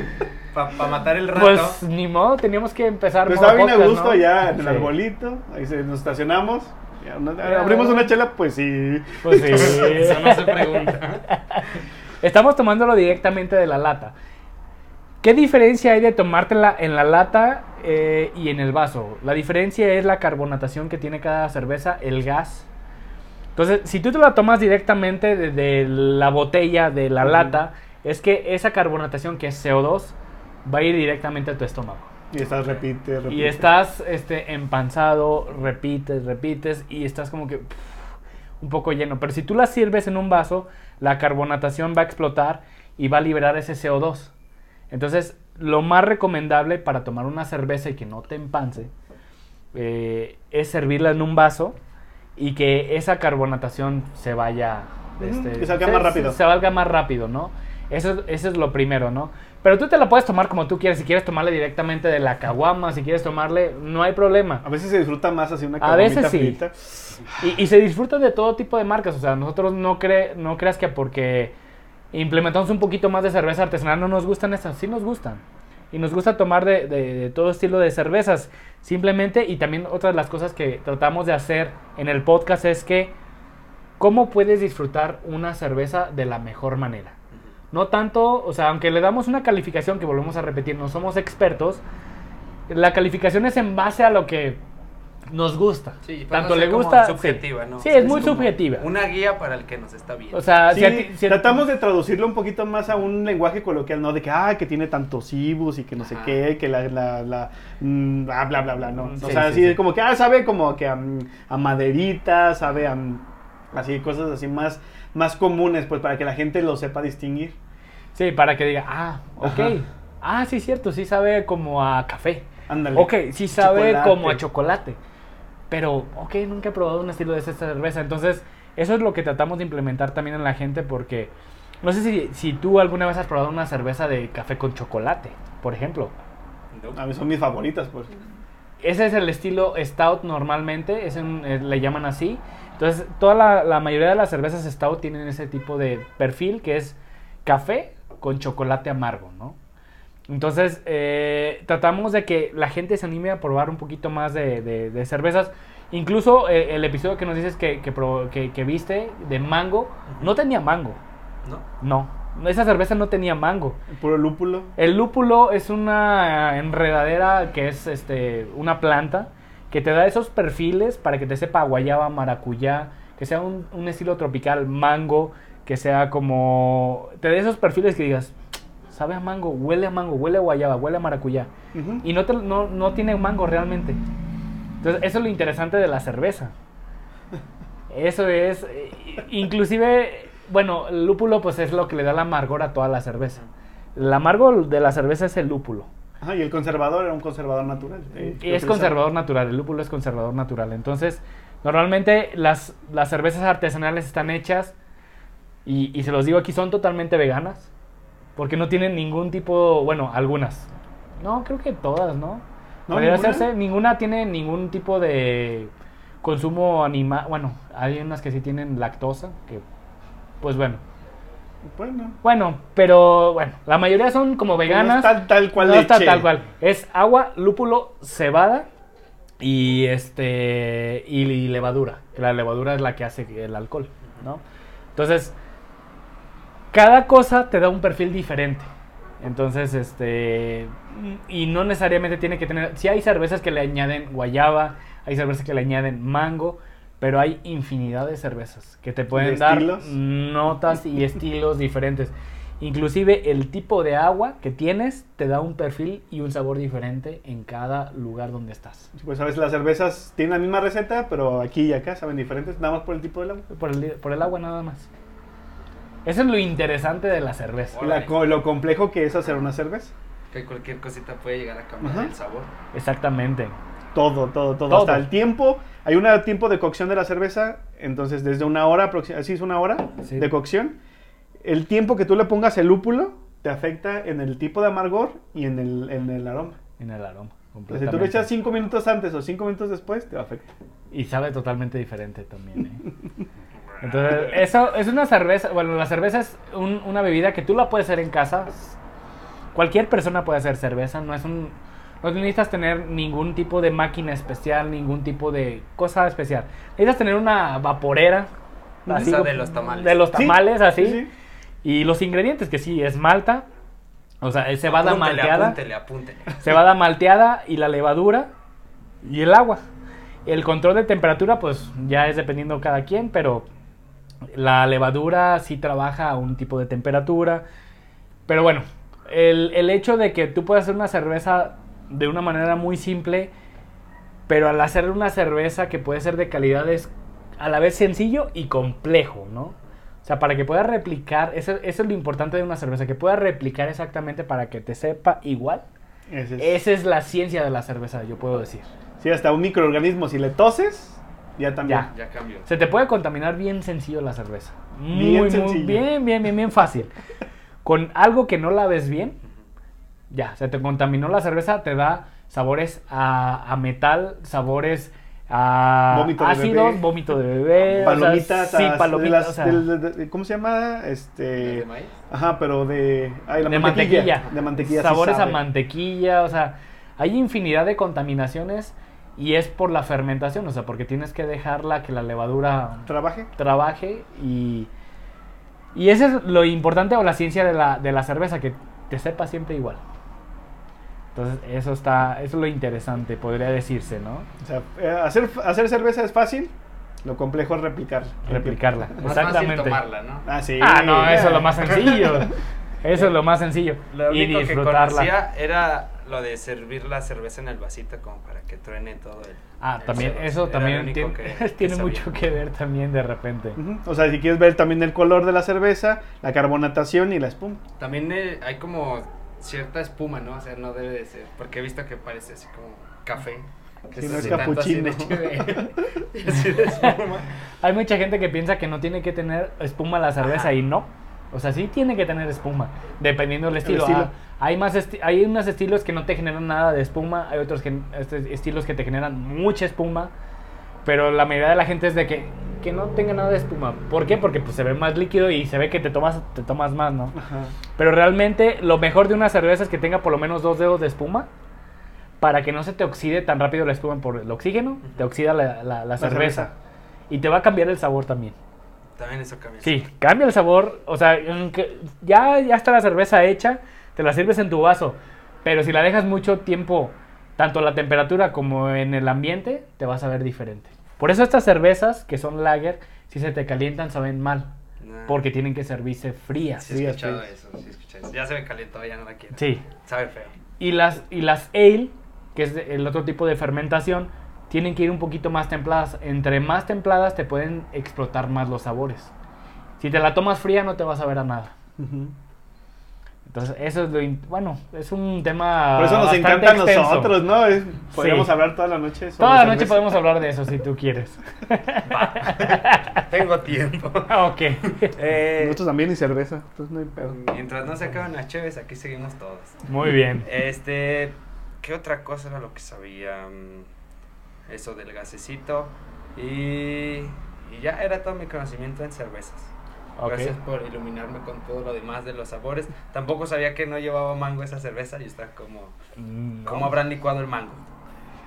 para matar el rato. Pues ni modo, teníamos que empezar. Pero modo estaba bien a gusto ¿no? ya en el Sí. arbolito. Ahí se, nos estacionamos. Abrimos una chela, pues sí. Pues sí. [laughs] Eso no se pregunta. Estamos tomándolo directamente de la lata. ¿Qué diferencia hay de tomártela en la lata eh, y en el vaso? La diferencia es la carbonatación que tiene cada cerveza, el gas. Entonces, si tú te la tomas directamente de, de la botella, de la lata, es que esa carbonatación que es CO2 va a ir directamente a tu estómago. Y estás repite, repite. Y estás este, empanzado, repites, repites y estás como que pff, un poco lleno. Pero si tú la sirves en un vaso, la carbonatación va a explotar y va a liberar ese CO2. Entonces, lo más recomendable para tomar una cerveza y que no te empance eh, es servirla en un vaso y que esa carbonatación se vaya... Este, que salga se- más rápido. Se, se valga más rápido, ¿no? Eso, eso es lo primero, ¿no? Pero tú te la puedes tomar como tú quieres. Si quieres tomarle directamente de la caguama, si quieres tomarle, no hay problema. A veces se disfruta más así una A veces caguamita sí. frita. Y, y se disfruta de todo tipo de marcas. O sea, nosotros no, cre no creas que porque implementamos un poquito más de cerveza artesanal no nos gustan esas. Sí nos gustan. Y nos gusta tomar de, de- de todo estilo de cervezas. Simplemente, y también otra de las cosas que tratamos de hacer en el podcast es que, ¿cómo puedes disfrutar una cerveza de la mejor manera? No tanto, o sea, aunque le damos una calificación que volvemos a repetir, no somos expertos, la calificación es en base a lo que nos gusta. Sí, para tanto no le gusta. sí. subjetiva, ¿no? Sí, es muy subjetiva. Una guía para el que nos está viendo. O sea, Sí, si ti- tratamos de traducirlo un poquito más a un lenguaje coloquial, ¿no? De que, ah, que tiene tantos ibus y que no sé qué, que la, la, la, mm, bla, bla, bla, bla, ¿no? Sí, o sea, sí, así sí. es como que, ah, sabe como que a, a maderita, sabe a, mm, así, cosas así más, más comunes, pues, para que la gente lo sepa distinguir. sí, para que diga, ah, ok. Ajá. Ah, sí, cierto, sí sabe como a café. Ándale. Ok, sí sabe Chocolate. como a chocolate. Pero, ok, nunca he probado un estilo de esta cerveza. Entonces, eso es lo que tratamos de implementar también en la gente porque... No sé si, si tú alguna vez has probado una cerveza de café con chocolate, por ejemplo. No. A mí son mis favoritas, pues. Ese es el estilo stout normalmente, es un- eh, le llaman así. Entonces, toda la, la mayoría de las cervezas stout tienen ese tipo de perfil que es café con chocolate amargo, ¿no? Entonces, eh, tratamos de que la gente se anime a probar un poquito más de, de- de cervezas. Incluso eh, el episodio que nos dices que, que, que- que viste de mango, no tenía mango. ¿No? No, esa cerveza no tenía mango. El puro lúpulo. El lúpulo es una enredadera que es este una planta que te da esos perfiles para que te sepa guayaba, maracuyá, que sea un, un estilo tropical, mango, que sea como... Te dé esos perfiles que digas, sabe a mango, huele a mango, huele a guayaba, huele a maracuyá. Y no, te- no, no tiene mango realmente. Entonces, eso es lo interesante de la cerveza. Eso es, inclusive, bueno, el lúpulo pues es lo que le da el amargor a toda la cerveza. El amargo de la cerveza es el lúpulo. Ajá, y el conservador era un conservador natural. eh, Y es conservador natural, el lúpulo es conservador natural. Entonces, normalmente las, las cervezas artesanales están hechas, y, y se los digo aquí, son totalmente veganas, porque no tienen ningún tipo, bueno, algunas. No, creo que todas, ¿no? ¿No, Podría ninguna? hacerse, ninguna tiene ningún tipo de consumo animal. Bueno, hay unas que sí tienen lactosa, que, pues bueno. Bueno. Bueno, pero bueno, la mayoría son como veganas. No es tal, cual No está tal cual. Es agua, lúpulo, cebada y este y, y levadura. La levadura es la que hace el alcohol, ¿no? Entonces, cada cosa te da un perfil diferente. Entonces, este y no necesariamente tiene que tener, si hay cervezas que le añaden guayaba, hay cervezas que le añaden mango, pero hay infinidad de cervezas que te pueden ¿De dar estilos? notas y estilos diferentes. Inclusive el tipo de agua que tienes te da un perfil y un sabor diferente en cada lugar donde estás. Pues a veces las cervezas tienen la misma receta, pero aquí y acá saben diferentes, nada más por el tipo del agua. Por el, por el agua nada más. Eso es lo interesante de la cerveza. La lo complejo que es hacer una cerveza. Que cualquier cosita puede llegar a cambiar Ajá. el sabor. Exactamente. Todo, todo, todo, Todo. Hasta el tiempo. Hay un tiempo de cocción de la cerveza. Entonces, desde una hora, aproxi- así es una hora Sí. de cocción. El tiempo que tú le pongas el lúpulo te afecta en el tipo de amargor y en el, en el aroma. En el aroma. Entonces, si tú completamente. le echas cinco minutos antes o cinco minutos después, te va a afectar. Y sabe totalmente diferente también. ¿eh? [laughs] Entonces, eso es una cerveza. Bueno, la cerveza es un- una bebida que tú la puedes hacer en casa. Cualquier persona puede hacer cerveza. No es un. No necesitas tener ningún tipo de máquina especial, ningún tipo de cosa especial. Necesitas tener una vaporera. Esa de los tamales. De los Sí, tamales, así. sí, sí. Y los ingredientes, que sí, es malta. O sea, es cebada Apúntele, malteada. Apúntele, apúntele. Cebada malteada y la levadura y el agua. El control de temperatura, pues ya es dependiendo cada quien, pero la levadura sí trabaja a un tipo de temperatura. Pero bueno, el, el hecho de que tú puedas hacer una cerveza de una manera muy simple, pero al hacer una cerveza que puede ser de calidad es a la vez sencillo y complejo, ¿no? O sea, para que puedas replicar, eso, eso es lo importante de una cerveza, que puedas replicar exactamente para que te sepa igual. Ese es- Esa es la ciencia de la cerveza, yo puedo decir. Sí, hasta un microorganismo, si le toses, ya también. Ya. Ya cambió. Se te puede contaminar bien sencillo la cerveza. Bien Muy, muy, bien, bien, bien, bien fácil. con algo que no la ves bien, ya, se te contaminó la cerveza, te da sabores a, a metal, sabores a Vómito de ácidos, bebé. vómito de bebé, o sea, Palomitas, sí, as- de palomitas, las- o sea, del- de- de- ¿cómo se llama? ¿De Este, maíz? ajá, pero de, ay, la de mantequilla, mantequilla, de mantequilla, sí sabores a mantequilla, o sea, hay infinidad de contaminaciones y es por la fermentación, o sea, porque tienes que dejarla que la levadura ¿Trabaje? trabaje y y eso es lo importante o la ciencia de la, de la cerveza que te sepa siempre igual. Entonces, eso está eso es lo interesante, podría decirse, ¿no? O sea, eh, hacer, hacer cerveza es fácil, lo complejo es replicar. Replicarla. Más fácil Exactamente. tomarla, ¿no? Ah, sí. Ah, no, eso es lo más sencillo. Eso es lo más sencillo. Lo y único que disfrutarla. conocía era lo de servir la cerveza en el vasito como para que truene todo el... Ah, el también, sabor. eso Era también único tiene, que- [laughs] tiene que mucho que ver también de repente. O sea, si quieres ver también el color de la cerveza, la carbonatación y la espuma. También eh, hay como cierta espuma, ¿no? O sea, no debe de ser, porque he visto que parece así como café. que Sí, no es [laughs] así de capuchino. [laughs] chévere, así de espuma. Hay mucha gente que piensa que no tiene que tener espuma la cerveza Ajá. y no. O sea, sí tiene que tener espuma, dependiendo del estilo. estilo. Ah, hay más esti- hay unos estilos que no te generan nada de espuma, hay otros que, este- estilos que te generan mucha espuma, pero la mayoría de la gente es de que, que no tenga nada de espuma. ¿Por qué? Porque pues, se ve más líquido y se ve que te tomas, te tomas más, ¿no? Ajá. Pero realmente lo mejor de una cerveza es que tenga por lo menos dos dedos de espuma para que no se te oxide tan rápido la espuma por el oxígeno, te oxida la, la- la cerveza. cerveza. Y te va a cambiar el sabor también. También eso cambia. Sí, cambia el sabor. O sea, ya, ya está la cerveza hecha, te la sirves en tu vaso. Pero si la dejas mucho tiempo, tanto a la temperatura como en el ambiente, te vas a ver diferente. Por eso estas cervezas, que son lager, si se te calientan, saben mal. Nah. Porque tienen que servirse frías. Sí he frías, escuchado frías. eso, sí he escuchado eso. Ya se me calentó, ya no la quiero. Sí. Sabe feo. Y las, y las ale, que es el otro tipo de fermentación, tienen que ir un poquito más templadas. Entre más templadas te pueden explotar más los sabores. Si te la tomas fría no te vas a ver a nada. Ujú. Entonces, eso es lo... Bueno, es un tema Por eso nos encanta a extenso. nosotros, ¿no? Podríamos Sí. hablar toda la noche. sobre Toda la noche cerveza. podemos hablar de eso si tú quieres. [laughs] Tengo tiempo. ok. Eh, Nosotros también y cerveza, entonces no hay pedo. mientras no se acaban las cheves, aquí seguimos todos. Muy bien. Este, ¿qué otra cosa era lo que sabía? Mm, Eso del gasecito. Y, y ya era todo mi conocimiento en cervezas. Gracias por iluminarme con todo lo demás de los sabores. Tampoco sabía que no llevaba mango esa cerveza y está como... Mm, No. ¿Cómo habrán licuado el mango?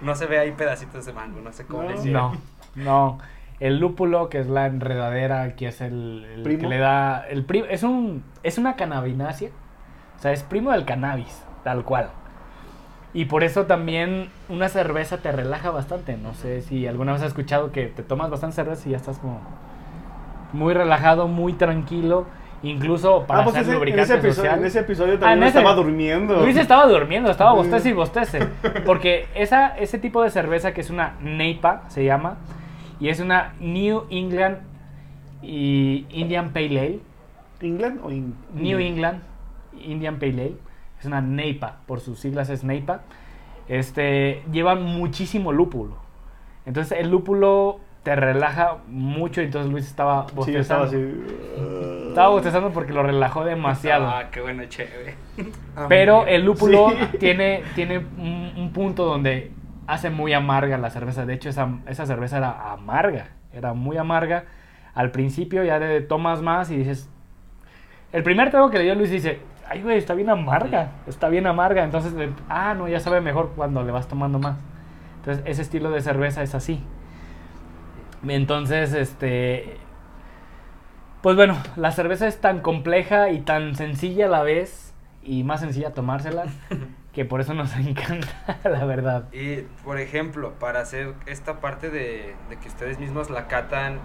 No se ve ahí pedacitos de mango, no sé cómo No. No, no. El lúpulo, que es la enredadera, que es el, el Primo. que le da. El pri- es un es una cannabinácea. O sea, es primo del cannabis, tal cual. Y por eso también una cerveza te relaja bastante. No sé si alguna vez has escuchado que te tomas bastante cerveza y ya estás como muy relajado, muy tranquilo. Incluso para ah, pues hacer ese- en, lubricante ese episodio, social. en ese episodio Ah, también en ese- estaba durmiendo. Luis estaba durmiendo, estaba bostece y bostece. Porque esa, ese tipo de cerveza que es una NEIPA, se llama, y es una New England y Indian Pale Ale. ¿England o in- New England Indian Pale Ale. Es una NEIPA, por sus siglas es NEIPA. Este, llevan muchísimo lúpulo. Entonces el lúpulo te relaja mucho, entonces Luis estaba Sí, bostezando. estaba así. Estaba bostezando porque lo relajó demasiado. Ah, qué bueno, chévere. Pero el lúpulo Sí. [laughs] tiene, tiene un, un punto donde hace muy amarga la cerveza. De hecho, esa, esa cerveza era amarga. Era muy amarga. Al principio ya de tomas más y dices... El primer trago que le dio Luis dice, ay güey, está bien amarga. Está bien amarga. Entonces, ah, no, ya sabe mejor cuando le vas tomando más. Entonces, ese estilo de cerveza es así. Entonces, este... Pues bueno, la cerveza es tan compleja y tan sencilla a la vez, y más sencilla tomársela, [laughs] que por eso nos [laughs] encanta, la verdad. Y, por ejemplo, para hacer esta parte de, de que ustedes mismos la catan,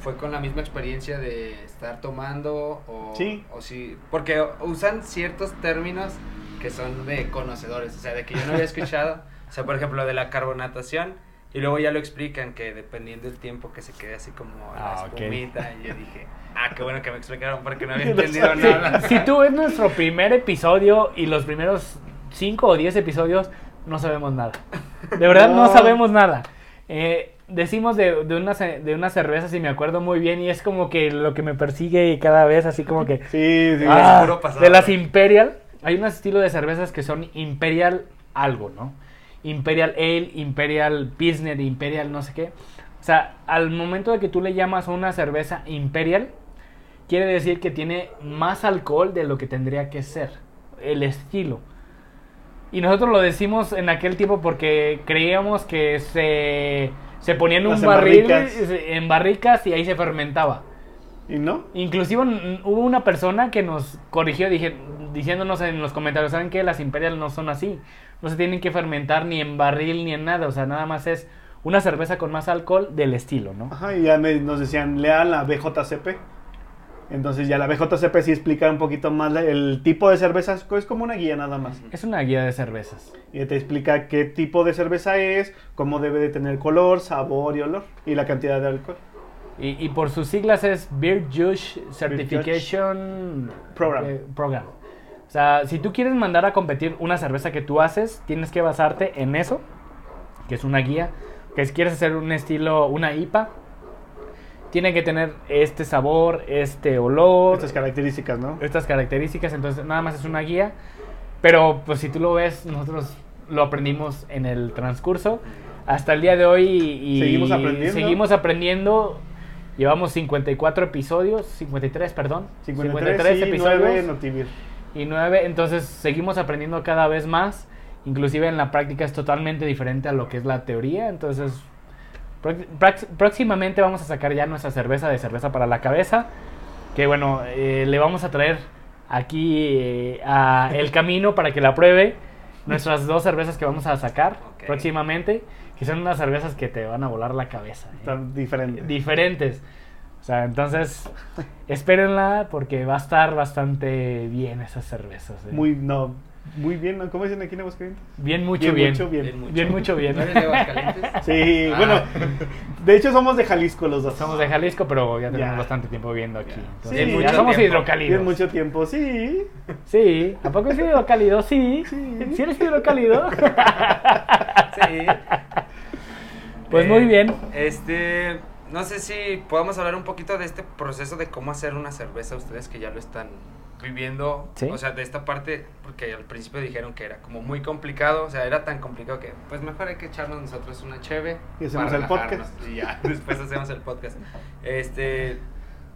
¿fue con la misma experiencia de estar tomando? O, Sí. o sí, porque usan ciertos términos que son de conocedores, o sea, de que yo no había [laughs] escuchado. O sea, por ejemplo, de la carbonatación, y luego ya lo explican que dependiendo del tiempo que se quede así como Ah, la espumita, y yo dije, ah, qué bueno que me explicaron porque no había No [laughs] entendido sabía. nada. Si tú ves nuestro primer episodio y los primeros 5 o 10 episodios, no sabemos nada. De verdad, no, No. sabemos nada. Eh, decimos de, de, una, de una cerveza, si me acuerdo muy bien, y es como que lo que me persigue cada vez, así como que... Sí, sí. Ah, puro pasado. de las Imperial, hay un estilo de cervezas que son Imperial algo, ¿no? Imperial Ale, Imperial Pilsner, Imperial no sé qué. O sea, al momento de que tú le llamas a una cerveza Imperial, quiere decir que tiene más alcohol de lo que tendría que ser, el estilo. Y nosotros lo decimos en aquel tiempo porque creíamos que se, se ponía en un Las barril, barricas. en barricas y ahí se fermentaba. ¿Y no? Inclusive hubo una persona que nos corrigió dije, diciéndonos en los comentarios, ¿saben qué? Las Imperial no son así. No se tienen que fermentar ni en barril ni en nada. O sea, nada más es una cerveza con más alcohol del estilo, ¿no? Ajá, y ya me- nos decían, lean la BJCP. Entonces ya la BJCP sí explica un poquito más el tipo de cervezas, es como una guía nada más. Es una guía de cervezas. Y te explica qué tipo de cerveza es, cómo debe de tener color, sabor y olor, y la cantidad de alcohol. Y, y por sus siglas es Beer Judge Certification Program. eh, Program. O sea, si tú quieres mandar a competir una cerveza que tú haces, tienes que basarte en eso, que es una guía. Que si quieres hacer un estilo, una IPA, tiene que tener este sabor, este olor, Estas características, ¿no? estas características. Entonces, nada más es una guía. Pero, pues, si tú lo ves, nosotros lo aprendimos en el transcurso. Hasta el día de hoy y Seguimos aprendiendo. seguimos aprendiendo. Llevamos 54 episodios, 53, perdón. 53, y 9 Notivir. Y 9. Entonces seguimos aprendiendo cada vez más. Inclusive en la práctica es totalmente diferente a lo que es la teoría. Entonces próximamente vamos a sacar ya nuestra cerveza de cerveza para la cabeza. Que bueno, eh, le vamos a traer aquí eh, a El Camino para que la pruebe. Nuestras dos cervezas que vamos a sacar próximamente. Que son unas cervezas que te van a volar la cabeza. ¿eh? Están diferentes. diferentes. O sea, entonces, espérenla porque va a estar bastante bien esas cervezas. ¿eh? Muy, no, muy bien, ¿no? ¿Cómo dicen aquí en Aguascalientes? bien, mucho bien, bien. mucho bien. Bien mucho. Bien, mucho bien. ¿No eres de Aguascalientes? [laughs] Sí, Ah. bueno, de hecho somos de Jalisco los dos. Somos de Jalisco, pero ya tenemos Ya. bastante tiempo viviendo aquí. Ya. Entonces, Bien ya mucho somos tiempo. hidrocálidos. Bien mucho tiempo, sí. Sí, ¿a poco es hidrocálido? Sí. Sí. ¿Sí eres hidrocálido? [laughs] Sí. Pues Eh, muy bien. Este, no sé si podemos hablar un poquito de este proceso de cómo hacer una cerveza, ustedes que ya lo están viviendo. Sí. O sea, de esta parte, porque al principio dijeron que era como muy complicado, o sea, era tan complicado que pues mejor hay que echarnos nosotros una cheve. Y hacemos para el podcast. Y ya, [laughs] después hacemos el podcast. Este,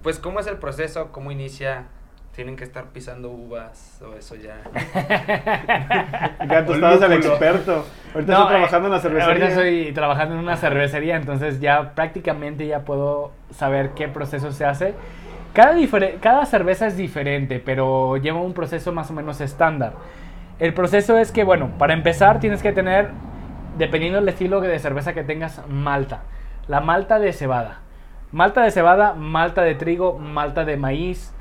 pues cómo es el proceso, cómo inicia. Tienen que estar pisando uvas o eso ya. [laughs] Ya tú estabas el experto. Ahorita No, estoy trabajando en la eh, cervecería. Ahorita estoy trabajando en una cervecería, entonces ya prácticamente ya puedo saber qué proceso se hace. Cada, cada cerveza es diferente, pero lleva un proceso más o menos estándar. El proceso es que, bueno, para empezar tienes que tener, dependiendo del estilo de cerveza que tengas, malta. La malta de cebada. Malta de cebada, malta de trigo, malta de maíz.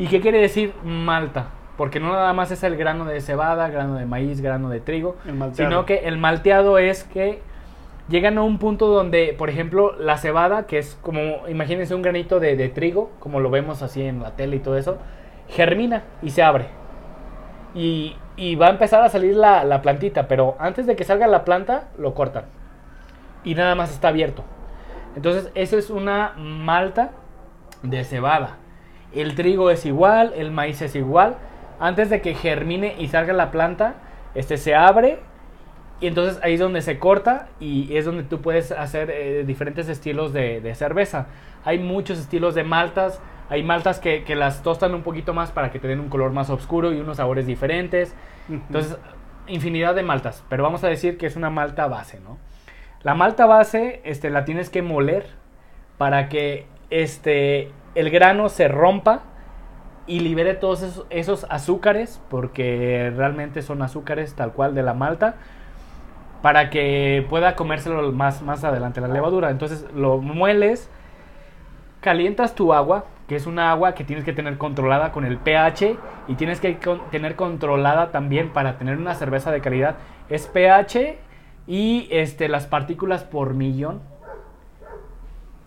¿Y qué quiere decir malta? Porque no nada más es el grano de cebada, grano de maíz, grano de trigo, sino que el malteado es que llegan a un punto donde, por ejemplo, la cebada, que es como, imagínense un granito de, de trigo, como lo vemos así en la tele y todo eso, germina y se abre. Y, y va a empezar a salir la, la plantita, pero antes de que salga la planta, lo cortan. Y nada más está abierto. Entonces, eso es una malta de cebada. El trigo es igual, el maíz es igual. Antes de que germine y salga la planta, este se abre y entonces ahí es donde se corta y es donde tú puedes hacer eh, diferentes estilos de, de cerveza. Hay muchos estilos de maltas. Hay maltas que, que las tostan un poquito más para que te den un color más oscuro y unos sabores diferentes. Entonces, infinidad de maltas. Pero vamos a decir que es una malta base, ¿no? La malta base este, la tienes que moler para que este, el grano se rompa y libere todos esos, azúcares, porque realmente son azúcares tal cual de la malta, para que pueda comérselo más, más adelante la levadura. Entonces lo mueles, calientas tu agua, que es una agua que tienes que tener controlada con el pH y tienes que tener controlada también para tener una cerveza de calidad. Es pH y este, las partículas por millón.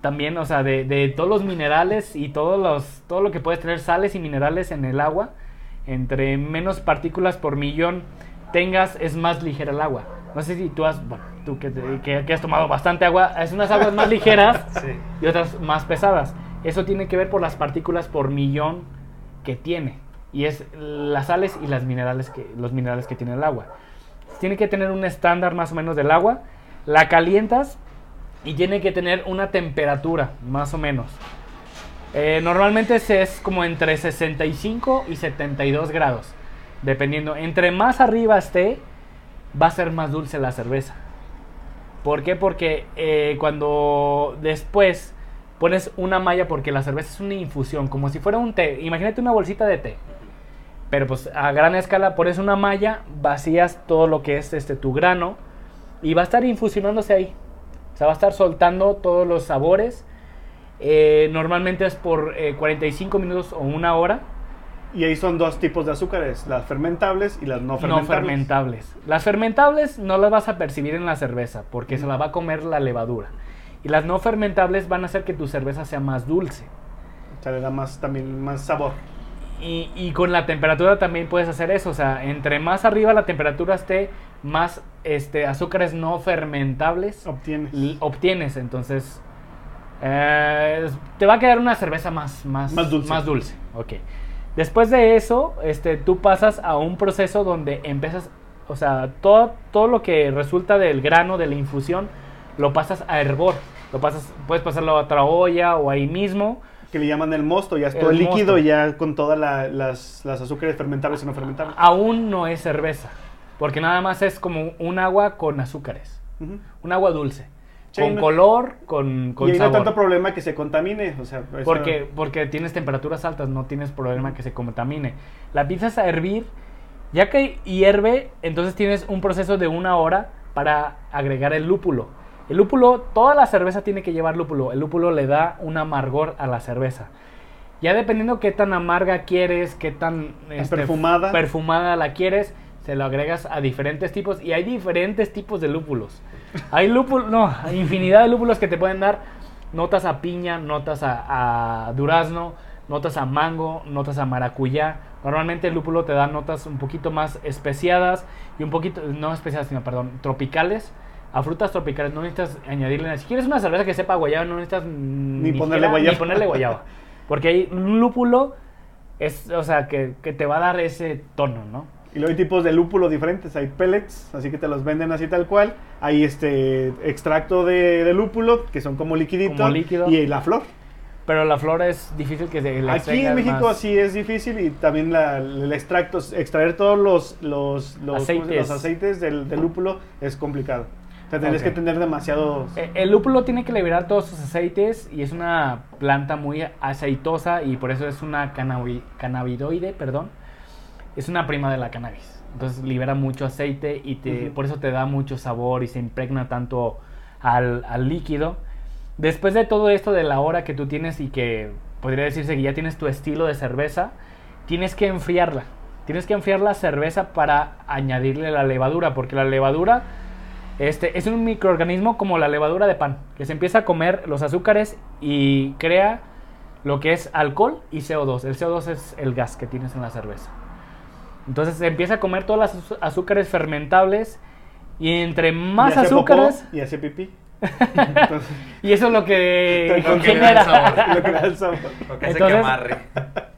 También, o sea, de, de todos los minerales y todos los, todo lo que puedes tener sales y minerales en el agua, entre menos partículas por millón tengas, es más ligera el agua. No sé si tú has, bueno, tú que, que- que has tomado bastante agua, es unas aguas más ligeras [laughs] Sí. y otras más pesadas. Eso tiene que ver por las partículas por millón que tiene. Y es las sales y las minerales que, los minerales que tiene el agua. Tiene que tener un estándar más o menos del agua. La calientas y tiene que tener una temperatura más o menos. Eh, normalmente es como entre 65 y 72 grados. Dependiendo. Entre más arriba esté, va a ser más dulce la cerveza. ¿Por qué? Porque eh, cuando después pones una malla, porque la cerveza es una infusión, como si fuera un té. Imagínate una bolsita de té. Pero pues a gran escala pones una malla, vacías todo lo que es este tu grano y va a estar infusionándose ahí. O sea, va a estar soltando todos los sabores. Eh, normalmente es por eh, 45 minutos o una hora. Y ahí son dos tipos de azúcares, las fermentables y las no No fermentables. fermentables. Las fermentables no las vas a percibir en la cerveza porque se la va a comer la levadura. Y las no fermentables van a hacer que tu cerveza sea más dulce. O sea, le da más, también más sabor. Y, y con la temperatura también puedes hacer eso. O sea, entre más arriba la temperatura esté, más este, azúcares no fermentables Obtienes. obtienes. Entonces, eh, te va a quedar una cerveza más, más, Más dulce. Más dulce. Ok. Después de eso, este, tú pasas a un proceso donde empiezas, o sea, todo, todo lo que resulta del grano, de la infusión, lo pasas a hervor. Lo pasas, puedes pasarlo a otra olla o ahí mismo. Que le llaman el mosto, ya es El todo el líquido mosto. ya con todas la- las, las azúcares fermentables y no fermentables. Aún no es cerveza, porque nada más es como un agua con azúcares. Ujú. Un agua dulce. Sí, con no- color, con, con y ahí no hay sabor. tanto problema que se contamine. O sea, eso- Porque, porque tienes temperaturas altas, no tienes problema que se contamine. La empiezas a hervir, ya que hierve, entonces tienes un proceso de una hora para agregar el lúpulo. El lúpulo, toda la cerveza tiene que llevar lúpulo. El lúpulo le da un amargor a la cerveza. Ya dependiendo qué tan amarga quieres, qué tan este, perfumada. perfumada la quieres, se lo agregas a diferentes tipos y hay diferentes tipos de lúpulos. Hay lúpulos, no, hay infinidad de lúpulos que te pueden dar notas a piña, notas a, a durazno, notas a mango, notas a maracuyá. Normalmente el lúpulo te da notas un poquito más especiadas y un poquito, no especiadas, sino, perdón, tropicales. A frutas tropicales no necesitas añadirle, si quieres una cerveza que sepa guayaba, no necesitas ni, ponerle siquiera- guayaba. Ni ponerle guayaba. Porque hay un lúpulo, es, o sea, que, que te va a dar ese tono, ¿no? Y luego hay tipos de lúpulo diferentes. Hay pellets, así que te los venden así tal cual. Hay este extracto de, de lúpulo, que son como liquidito. Como líquido. Y la flor. Pero la flor es difícil que se le Aquí en México más. sí es difícil y también la- el extracto, extraer todos los, los. Aceites. los aceites del, del lúpulo es complicado. O sea, tienes Ok. que tener demasiados... Eh, El lúpulo tiene que liberar todos sus aceites y es una planta muy aceitosa y por eso es una cannabi- cannabidoide, perdón. Es una prima de la cannabis. Entonces libera mucho aceite y te, por eso te da mucho sabor y se impregna tanto al, al líquido. Después de todo esto de la hora que tú tienes y que podría decirse que ya tienes tu estilo de cerveza, tienes que enfriarla. Tienes que enfriar la cerveza para añadirle la levadura, porque la levadura este, es un microorganismo como la levadura de pan, que se empieza a comer los azúcares y crea lo que es alcohol y CO2. El CO2 es el gas que tienes en la cerveza. Entonces se empieza a comer todas las azúcares fermentables y entre más y hace popó azúcares... y hace pipí. Entonces, [laughs] Y eso es lo que Lo genera. sabor. lo que le da el sabor. Lo que hace Entonces- que amarre.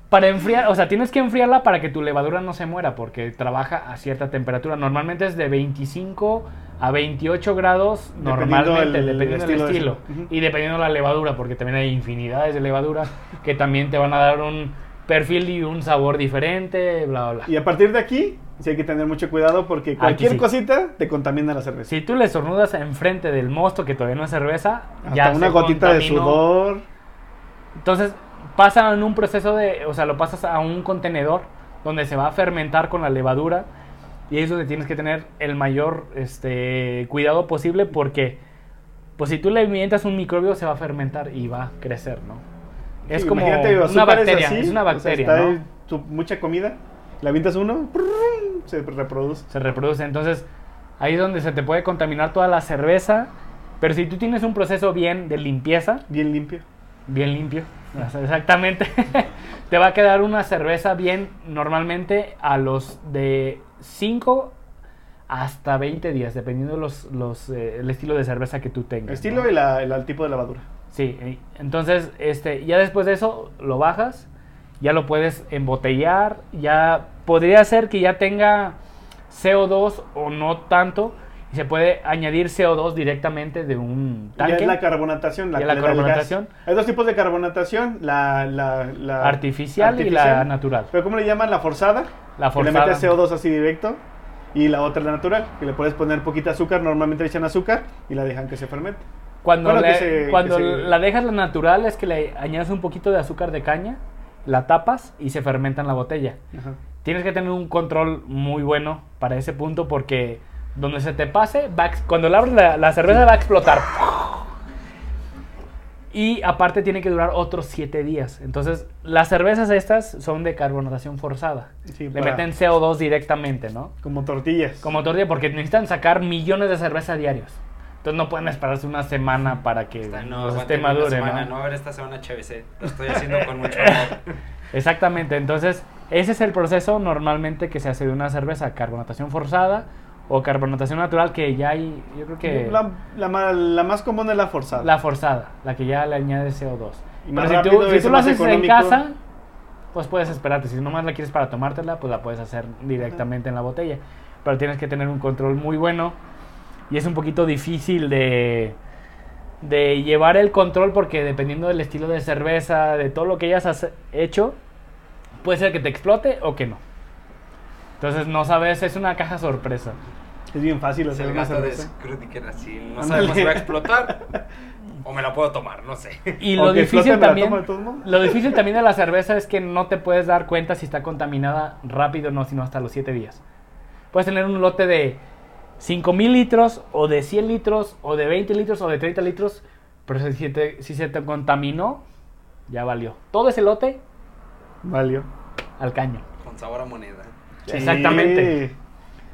Para enfriar, o sea, tienes que enfriarla para que tu levadura no se muera, porque trabaja a cierta temperatura. Normalmente es de 25 a 28 grados, Dependiendo normalmente, el dependiendo del estilo de estilo. Y dependiendo de la levadura, porque también hay infinidades de levadura que también te van a dar un perfil y un sabor diferente, bla, bla, bla. Y a partir de aquí, sí hay que tener mucho cuidado porque cualquier sí. cosita te contamina la cerveza. Si tú le estornudas enfrente del mosto que todavía no es cerveza, Hasta ya una se gotita de sudor. Entonces pasa en un proceso de, o sea, lo pasas a un contenedor donde se va a fermentar con la levadura y es donde tienes que tener el mayor este, cuidado posible porque, pues si tú le mientas un microbio se va a fermentar y va a crecer, ¿no? Es Sí, como una bacteria, así, es una o sea, bacteria, está ¿no? tu- mucha comida, le avientas uno, se reproduce. Se reproduce, entonces ahí es donde se te puede contaminar toda la cerveza, pero si tú tienes un proceso bien de limpieza, Bien limpio. bien limpio. Exactamente. [laughs] Te va a quedar una cerveza bien normalmente a los de 5 hasta 20 días, dependiendo los, los, eh, el estilo de cerveza que tú tengas. Estilo ¿no? y la, el, el tipo de lavadura. Sí, entonces este, ya después de eso lo bajas, ya lo puedes embotellar, ya podría ser que ya tenga CO2 o no tanto, y se puede añadir CO2 directamente de un Ya tanque. es la carbonatación. La, Ya carbonatación. Hay dos tipos de carbonatación. La, la, la Artificial y la natural. Pero ¿cómo le llaman? La forzada. La Que le forzada. metes CO2 así directo. Y la otra la natural, que le puedes poner poquita azúcar, normalmente le echan azúcar y la dejan que se fermente. Cuando, Bueno, le- que se- cuando que se- la dejas la natural es que le añades un poquito de azúcar de caña, la tapas y se fermenta en la botella. Ajá. Tienes que tener un control muy bueno para ese punto porque donde se te pase, va cuando le abres la, la cerveza va a explotar. Y aparte tiene que durar otros 7 días. Entonces, las cervezas estas son de carbonatación forzada. Sí, Le meten CO2 directamente, ¿no? Como tortillas. Como tortilla, porque necesitan sacar millones de cerveza diarios. Entonces no pueden esperarse una semana para que Está- No, los aguanten esté madure, semana, ¿no? ¿no? A ver, esta semana HBC. Lo estoy haciendo con mucho amor. [laughs] Exactamente, entonces ese es el proceso normalmente que se hace de una cerveza, carbonatación forzada o carbonatación natural que ya hay, yo creo que La, la ma- la más común es la forzada. la forzada, la que ya le añade CO2. Y más Pero si tú, si tú lo haces en casa, pues puedes esperarte. Si nomás la quieres para tomártela, pues la puedes hacer directamente en la botella. Pero tienes que tener un control muy bueno y es un poquito difícil de, de llevar el control porque dependiendo del estilo de cerveza, de todo lo que hayas hace- hecho, puede ser que te explote o que no. Entonces no sabes, es una caja sorpresa. Es bien fácil hacer una de cerveza. Scrutiker así. No sabemos si va a explotar [laughs] o me la puedo tomar, no sé. Y lo difícil también, de lo difícil también de la cerveza es que no te puedes dar cuenta si está contaminada rápido o no, sino hasta los 7 días. Puedes tener un lote de 5000 litros o de 100 litros o de 20 litros o de 30 litros, pero si, se te- si se te contaminó, ya valió. Todo ese lote Valió. al caño. Con sabor a moneda. Sí. Exactamente.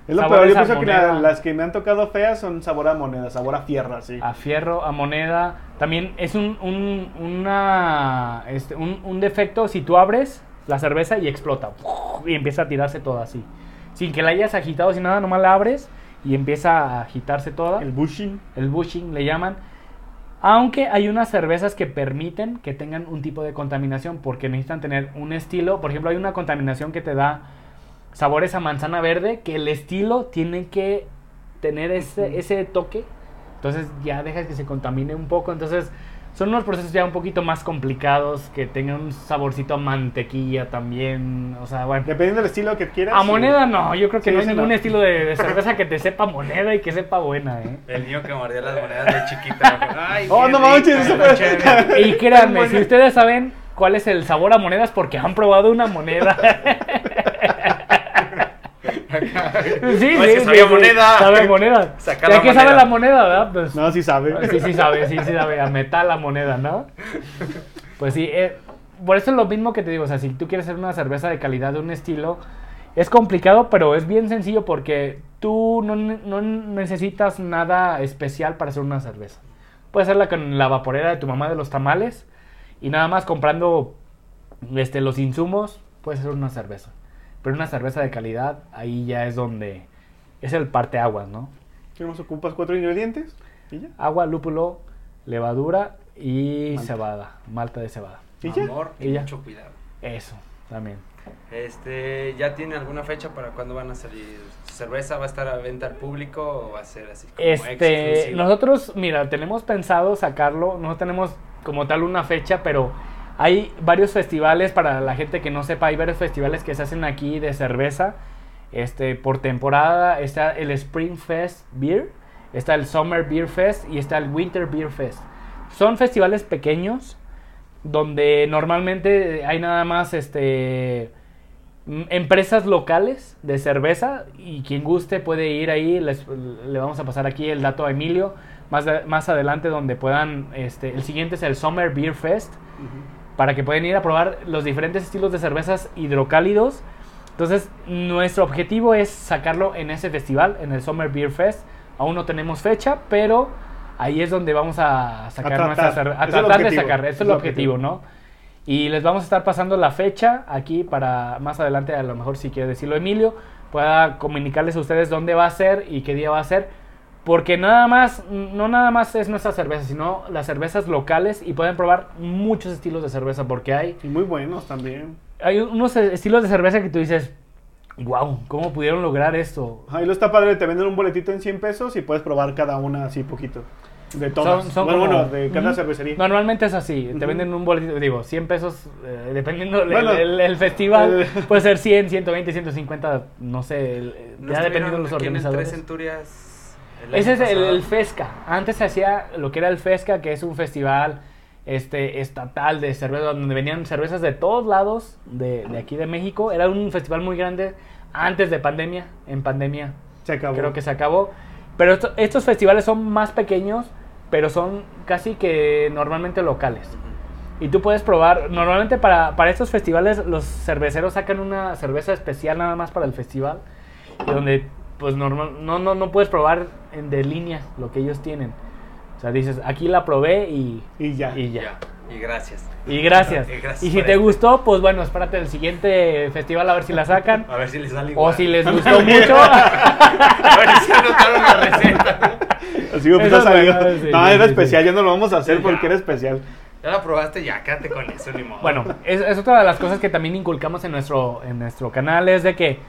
Es lo peor. Yo pienso que la- las que me han tocado feas son sabor a moneda, sabor a fierro, así. A fierro, a moneda. También es un, un, una, este, un, un defecto si tú abres la cerveza y explota. Y empieza a tirarse toda así. Sin que la hayas agitado, sin nada, nomás la abres y empieza a agitarse toda. El bushing. El bushing le llaman. Aunque hay unas cervezas que permiten que tengan un tipo de contaminación porque necesitan tener un estilo. Por ejemplo, hay una contaminación que te da sabores a manzana verde que el estilo tiene que tener ese, ese toque. Entonces ya dejas que se contamine un poco. Entonces son unos procesos ya un poquito más complicados que tengan un saborcito a mantequilla también. O sea, bueno. Dependiendo del estilo que quieras. A moneda no, yo creo que Sí, no hay ningún no. estilo de, de cerveza que te sepa moneda y que sepa buena, ¿eh? El niño que mordía las monedas de chiquita. Ay, Oh, no manches. Y créanme, si ustedes saben cuál es el sabor a monedas porque han probado una moneda. [laughs] sí, sí, sabía sí, moneda. Sabe moneda. Saca ¿Ya la qué sabe moneda. la moneda, verdad? Pues, No, sí sabe. Sí, sí sabe, sí, sí sabe. A metal la moneda, ¿no? Pues sí, eh, por eso es lo mismo que te digo. O sea, si tú quieres hacer una cerveza de calidad de un estilo, es complicado, pero es bien sencillo porque tú no, no necesitas nada especial para hacer una cerveza. Puedes hacerla con la vaporera de tu mamá de los tamales y nada más comprando este, los insumos, puedes hacer una cerveza. Pero una cerveza de calidad, ahí ya es donde es el parteaguas, ¿no? ¿Qué nos ocupas? ¿Cuatro ingredientes? ¿Y ya? Agua, lúpulo, levadura y Malta. cebada, malta de cebada. ¿Y ya? Amor y Y ya. mucho cuidado. Eso, también. Este, ¿ya tiene alguna fecha para cuándo van a salir? ¿Su cerveza va a estar a venta al público o va a ser así como Este, nosotros, mira, tenemos pensado sacarlo, no tenemos como tal una fecha, pero hay varios festivales para la gente que no sepa, hay varios festivales que se hacen aquí de cerveza, este, por temporada, está el Spring Fest Beer, está el Summer Beer Fest y está el Winter Beer Fest. Son festivales pequeños donde normalmente hay nada más este empresas locales de cerveza y quien guste puede ir ahí. Les- le vamos a pasar aquí el dato a Emilio. Más, más adelante donde puedan este el siguiente es el Summer Beer Fest para que puedan ir a probar los diferentes estilos de cervezas hidrocálidos entonces nuestro objetivo es sacarlo en ese festival en el Summer Beer Fest aún no tenemos fecha pero ahí es donde vamos a sacar tratar. nuestra a tratar de sacar ese es el objetivo ¿no? Y les vamos a estar pasando la fecha aquí para más adelante, a lo mejor si quiere decirlo Emilio, pueda comunicarles a ustedes dónde va a ser y qué día va a ser. Porque nada más, no nada más es nuestra cerveza, sino las cervezas locales y pueden probar muchos estilos de cerveza porque hay, Y muy buenos también. hay unos estilos de cerveza que tú dices, wow, ¿cómo pudieron lograr esto? Ahí lo está padre, te venden un boletito en 100 pesos y puedes probar cada una así poquito. De todas. Son- son bueno, como- bueno, de cada cervecería. Normalmente es así, te venden un boletito, digo, 100 pesos, eh, dependiendo del Bueno, el, el festival, eh. puede ser 100, 120, 150, no sé, el- ¿No ya dependiendo de los en el Tres organizadores. Centurias el Ese es el, FESCA. Antes se hacía lo que era el FESCA, que es un festival este, estatal de cerveza, donde venían cervezas de todos lados de, de aquí de México. Era un festival muy grande antes de pandemia. En pandemia Se acabó. creo que se acabó. Pero esto- estos festivales son más pequeños, pero son casi que normalmente locales. Y tú puedes probar, normalmente para, para estos festivales los cerveceros sacan una cerveza especial nada más para el festival. Y donde pues normal, no, no, no puedes probar en, de línea lo que ellos tienen. O sea, dices, aquí la probé y, Y ya. y ya. Ya. Y gracias. Y gracias. Y gracias Y si te esto. gustó, pues bueno, espérate el siguiente festival a ver si la sacan. A ver si les sale O igual. si les [laughs] gustó mucho. A ver si anotaron la receta. Así me Eso empezó a salir. es- sí, No, sí, era sí, especial, ya no lo vamos a hacer Sí, porque ya. era especial. Ya la probaste, ya, quédate con eso, ni modo. Bueno, es, es otra de las cosas que también inculcamos en nuestro, en nuestro canal, es de que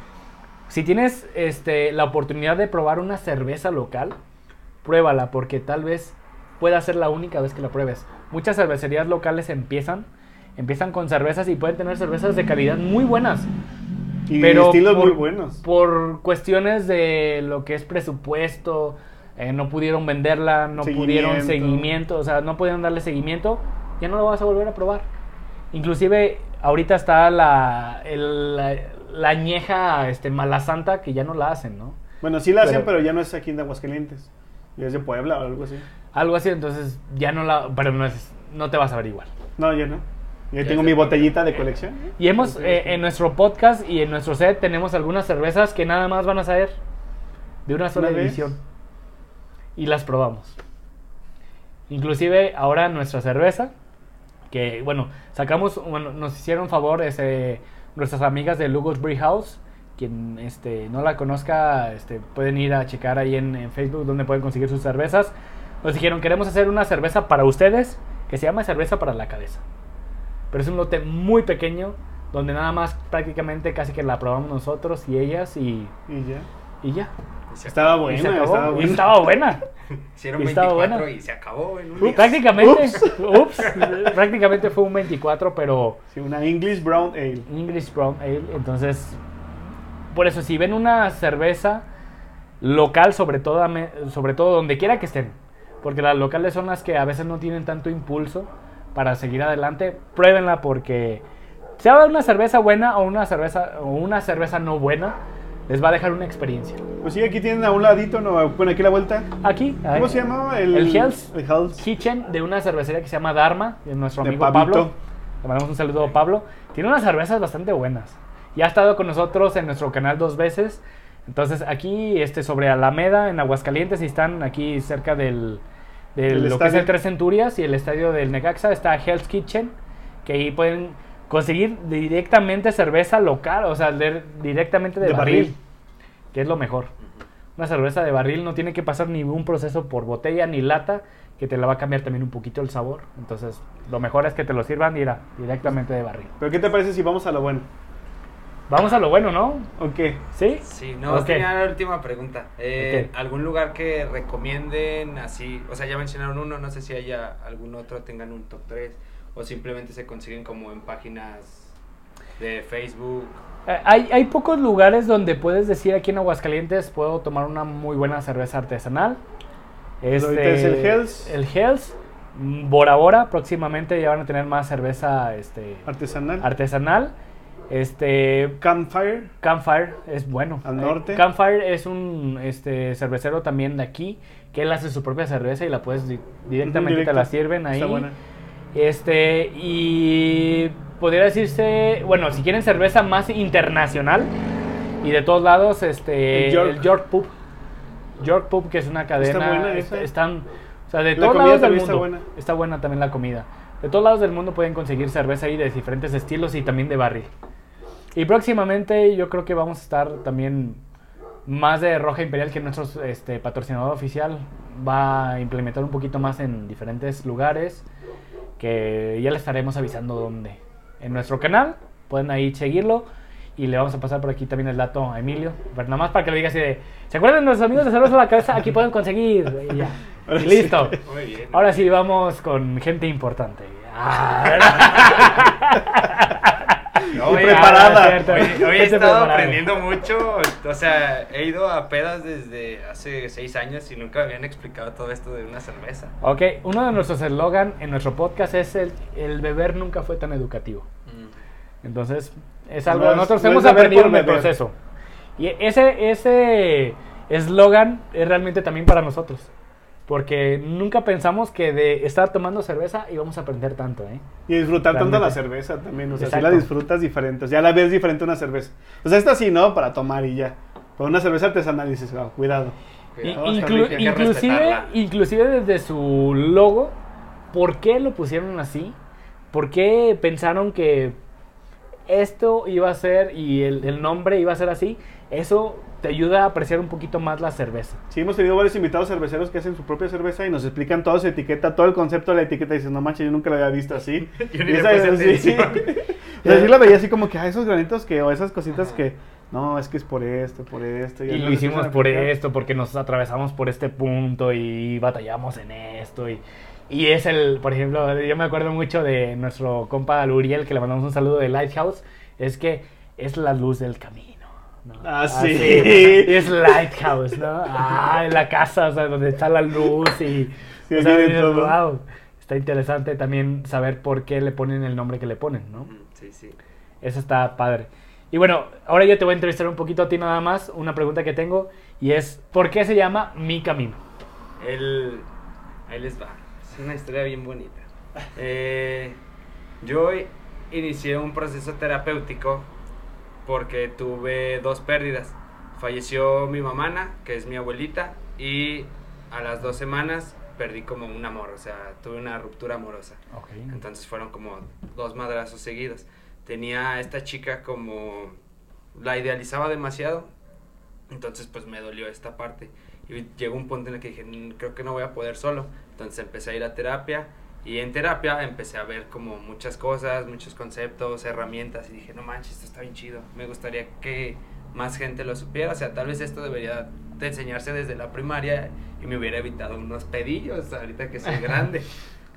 si tienes este, la oportunidad de probar una cerveza local, pruébala, porque tal vez pueda ser la única vez que la pruebes. Muchas cervecerías locales empiezan, empiezan con cervezas y pueden tener cervezas de calidad muy buenas. Y Pero estilos por- muy buenos. Por cuestiones de lo que es presupuesto, eh, no pudieron venderla, no pudieron Seguimiento. seguimiento, o sea, no pudieron darle seguimiento, ya no lo vas a volver a probar. Inclusive ahorita está la, el- la, la añeja este, mala santa que ya no la hacen, ¿no? Bueno, sí la hacen, Pero- ya no es aquí en Aguascalientes. Ya es de Puebla o algo así. Algo así, entonces ya no la, pero no, es, no te vas a ver igual. No, ya no. Ya Ya tengo mi botellita de colección. Y hemos, eh, en nuestro podcast y en nuestro set tenemos algunas cervezas que nada más van a saber de una sola ¿Una vez? edición. Y las probamos. Inclusive ahora nuestra cerveza, que bueno, sacamos, bueno, nos hicieron favor ese, nuestras amigas de Lugos Brew House. Quien este, no la conozca, este, pueden ir a checar ahí en, en Facebook donde pueden conseguir sus cervezas. Nos dijeron, queremos hacer una cerveza para ustedes que se llama cerveza para la cabeza. Pero es un lote muy pequeño donde nada más prácticamente casi que la probamos nosotros y ellas y, Y ya. y ya. Estaba. Y buena, se acabó. estaba Y buena. estaba buena. Hicieron y estaba 24 buena. y se acabó en un Ups. Prácticamente, ups, prácticamente fue un 24, pero Sí, una English Brown Ale. English Brown Ale. Entonces, por eso, si ven una cerveza local, sobre todo, sobre todo donde quiera que estén, porque las locales son las que a veces no tienen tanto impulso para seguir adelante, pruébenla porque sea una cerveza buena o una cerveza o una cerveza no buena, les va a dejar una experiencia. Pues sí, aquí tienen a un ladito, ¿no? Bueno, aquí la vuelta. Aquí, ¿Cómo ahí, se llamaba? El, El Hells. El Hells. Kitchen de una cervecería que se llama Dharma, de nuestro De amigo Pablito. Pablo. Le mandamos un saludo a Pablo. Tiene unas cervezas bastante buenas. Y ha estado con nosotros en nuestro canal dos veces. Entonces aquí este, sobre Alameda, en Aguascalientes, y están aquí cerca del, del El lo que es el. Tres Centurias y el estadio del Necaxa, está Hell's Kitchen, que ahí pueden conseguir directamente cerveza local, o sea, de- directamente de, De barril, barril. Que es lo mejor. Una cerveza de barril no tiene que pasar ningún proceso por botella ni lata, que te la va a cambiar también un poquito el sabor. Entonces, lo mejor es que te lo sirvan mira, directamente de barril. ¿Pero qué te parece si vamos a lo bueno? Vamos a lo bueno, ¿no? ¿O qué? ¿Sí? Sí, no, Ok. tenía la última pregunta. Eh. ¿Algún lugar que recomienden así? O sea, ya mencionaron uno, no sé si haya algún otro, tengan un top 3 o simplemente se consiguen como en páginas de Facebook. Eh, Hay, hay pocos lugares donde puedes decir aquí en Aguascalientes puedo tomar una muy buena cerveza artesanal. Este, ahorita es el Hells. El Hells. Mm, Bora Bora, próximamente ya van a tener más cerveza este, Artesanal. artesanal. Este, Campfire. Campfire es bueno. Al Eh, norte. Campfire es un este, cervecero también de aquí, que él hace su propia cerveza y la puedes di- directamente Directo. te la sirven ahí. Está buena. Este, y podría decirse, bueno, si quieren cerveza más internacional y de todos lados, este, El el York. York, Pub. York Pub, que es una cadena. buena est- esa. están, o sea, de La todos lados del está mundo. buena. Está buena también la comida. De todos lados del mundo pueden conseguir cerveza ahí de diferentes estilos y también de barril. Y próximamente yo creo que vamos a estar también más de Roja Imperial que nuestro este, patrocinador oficial. Va a implementar un poquito más en diferentes lugares que ya le estaremos avisando dónde. En nuestro canal, pueden ahí seguirlo. Y le vamos a pasar por aquí también el dato a Emilio. Pero nada más para que lo diga así de... ¿Se acuerdan de nuestros amigos de Cerveza a la Cabeza? Aquí pueden conseguir. Y ya. Y listo. Muy bien. Ahora sí, vamos con gente importante. [laughs] No, Y oye, preparada. Hoy, hoy he estado aprendiendo mucho. O sea, he ido a pedas desde hace seis años y nunca me habían explicado todo esto de una cerveza. Ok, uno de nuestros eslogan en nuestro podcast es el, el beber nunca fue tan educativo. Entonces, es algo No nosotros no hemos aprendido en el proceso. Y ese ese eslogan es realmente también para nosotros. Porque nunca pensamos que de estar tomando cerveza íbamos a aprender tanto, ¿eh? Y disfrutar tanto la cerveza también. O sea, si la disfrutas diferente. O sea, ya la ves diferente una cerveza. O sea, esta sí, ¿no? Para tomar y ya. Pero una cerveza artesanal dices, "Ah, cuidado. Cuidado, inclu- inclusive, inclusive desde su logo, ¿por qué lo pusieron así? ¿Por qué pensaron que esto iba a ser y el, el nombre iba a ser así? Eso te ayuda a apreciar un poquito más la cerveza. Sí, hemos tenido varios invitados cerveceros que hacen su propia cerveza y nos explican todo su etiqueta, todo el concepto de la etiqueta. Y dices, no manches, yo nunca lo había visto así. [laughs] Yo ni Y esa- sí. [laughs] O sea, sí la veía así como que, ah, esos granitos que, o esas cositas que, no, es que es por esto, por esto. Y lo hicimos por esto, porque nos atravesamos por este punto y batallamos en esto. Y, y es el, por ejemplo, yo me acuerdo mucho de nuestro compa Luriel, que le mandamos un saludo de Lighthouse, es que es la luz del camino. ¿No? Ah, sí. Es Lighthouse, ¿no? Ah, en la casa, o sea, donde está la luz y... Sí, o sea, viene dices, todo. "Wow". Está interesante también saber por qué le ponen el nombre que le ponen, ¿no? Mm, Sí, sí. Eso está padre. Y bueno, ahora yo te voy a entrevistar un poquito a ti nada más, una pregunta que tengo, y es, ¿por qué se llama Mi Camino? El... Ahí les va. Es una historia bien bonita. Eh, yo inicié un proceso terapéutico porque tuve dos pérdidas. Falleció mi mamana, que es mi abuelita, y a las dos semanas perdí como un amor, o sea, tuve una ruptura amorosa. Entonces fueron como dos madrazos seguidos. Tenía a esta chica como... La idealizaba demasiado. Entonces pues me dolió esta parte. Y llegó un punto en el que dije, "Mm, creo que no voy a poder solo. Entonces empecé a ir a terapia. Y en terapia empecé a ver como muchas cosas, muchos conceptos, herramientas. Y dije, no manches, esto está bien chido. Me gustaría que más gente lo supiera. O sea, tal vez esto debería de enseñarse desde la primaria y me hubiera evitado unos pedillos ahorita que soy [laughs] grande.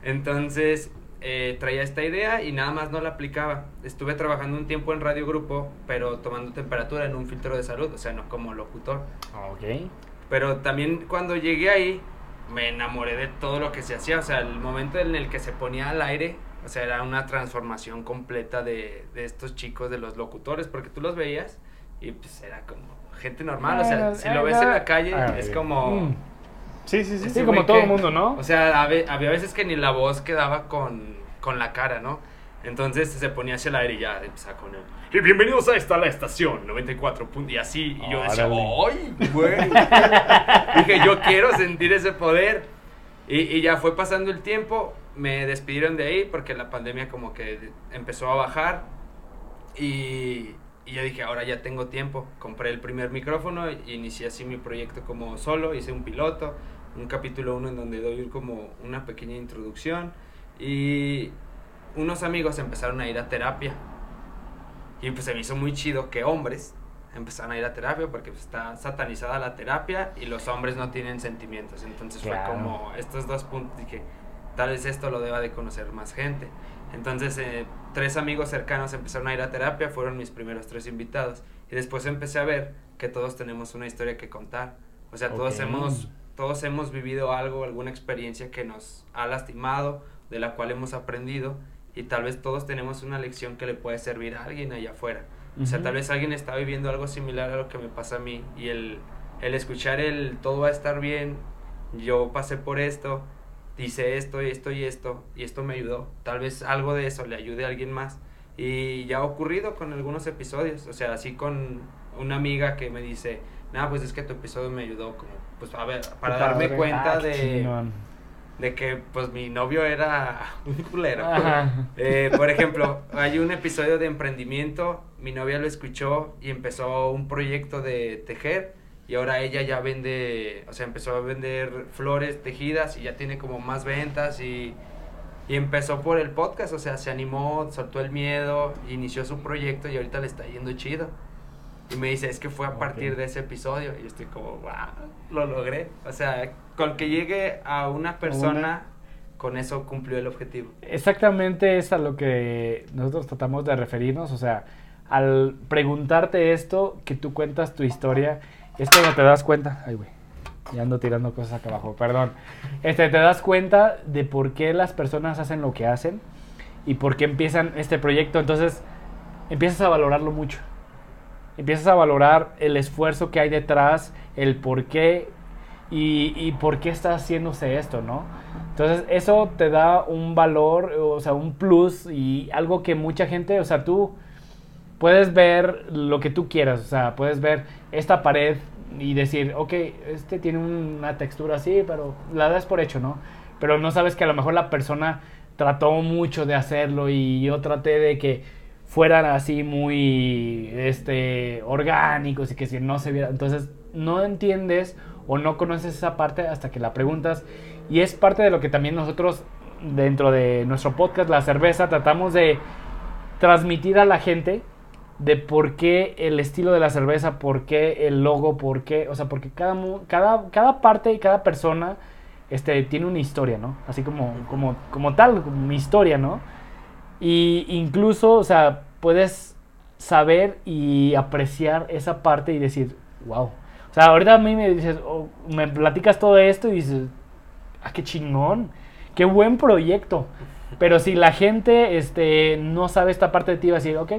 Entonces eh, traía esta idea y nada más no la aplicaba. Estuve trabajando un tiempo en Radio Grupo, pero tomando temperatura en un filtro de salud, o sea, no como locutor. Ok. Pero también cuando llegué ahí, me enamoré de todo lo que se hacía. O sea, el momento en el que se ponía al aire, o sea, era una transformación completa de, de estos chicos, de los locutores, porque tú los veías y pues era como gente normal. O sea, si lo ves en la calle, ah, es como... Mm. Sí, sí, sí. Sí, como todo el mundo, ¿no? O sea, había veces que ni la voz quedaba con, con la cara, ¿no? Entonces se ponía hacia el aire y ya empezaba con él. Y bienvenidos a esta la estación 94. punto- Y así, y yo decía. ¡ay, güey! [laughs] Dije, yo quiero sentir ese poder. Y, y ya fue pasando el tiempo, me despidieron de ahí porque la pandemia como que empezó a bajar. Y, y yo dije, ahora ya tengo tiempo. Compré el primer micrófono e inicié así mi proyecto como solo. Hice un piloto, un capítulo 1 en donde doy como una pequeña introducción. Y unos amigos empezaron a ir a terapia. Y pues se me hizo muy chido que hombres empezaron a ir a terapia porque pues, está satanizada la terapia y los hombres no tienen sentimientos. Entonces Claro. fue como estos dos puntos dije, tal vez esto lo deba de conocer más gente. Entonces eh, tres amigos cercanos empezaron a ir a terapia, fueron mis primeros tres invitados. Y después empecé a ver que todos tenemos una historia que contar. O sea, todos Ok. hemos todos hemos vivido algo, alguna experiencia que nos ha lastimado, de la cual hemos aprendido y tal vez todos tenemos una lección que le puede servir a alguien allá afuera. O sea, tal vez alguien está viviendo algo similar a lo que me pasa a mí y el, el escuchar el todo va a estar bien, yo pasé por esto, hice esto y esto y esto y esto me ayudó. Tal vez algo de eso le ayude a alguien más. Y ya ha ocurrido con algunos episodios, o sea, así con una amiga que me dice, nada, pues es que tu episodio me ayudó como, pues a ver, para darme cuenta Ah, de, chingón. De que pues mi novio era [laughs] un culero. Eh, por ejemplo, hay un episodio de emprendimiento, mi novia lo escuchó y empezó un proyecto de tejer y ahora ella ya vende, o sea, empezó a vender flores tejidas y ya tiene como más ventas y, y empezó por el podcast, o sea, se animó, soltó el miedo, inició su proyecto y ahorita le está yendo chido. Y me dice, es que fue a partir de ese episodio. Y yo estoy como, wow, lo logré. O sea, con que llegue a una persona, con eso cumplió el objetivo. Exactamente es a lo que nosotros tratamos de referirnos, o sea, al preguntarte esto, que tú cuentas tu historia, es cuando te das cuenta, ay güey, ya ando tirando cosas acá abajo, perdón, este, te das cuenta de por qué las personas hacen lo que hacen y por qué empiezan este proyecto, entonces empiezas a valorarlo mucho, empiezas a valorar el esfuerzo que hay detrás, el por qué y, por qué está haciéndose esto, ¿no? Entonces eso te da un valor, o sea, un plus y algo que mucha gente, o sea, tú puedes ver lo que tú quieras, o sea, puedes ver esta pared y decir, ok, este tiene una textura así, pero la das por hecho, ¿no? Pero no sabes que a lo mejor la persona trató mucho de hacerlo y yo traté de que fueran así muy este orgánicos y que si no se viera, entonces no entiendes o no conoces esa parte hasta que la preguntas y es parte de lo que también nosotros dentro de nuestro podcast La Cerveza tratamos de transmitir a la gente de por qué el estilo de la cerveza, por qué el logo, por qué, o sea, porque cada, cada, cada parte y cada persona este, tiene una historia, ¿no? Así como, como, como tal, como mi historia, ¿no? Y incluso, o sea, puedes saber y apreciar esa parte y decir, wow. O sea, ahorita a mí me dices, oh, me platicas todo esto y dices, ah, qué chingón, qué buen proyecto. Pero si la gente este, no sabe esta parte de ti, va a decir, ok,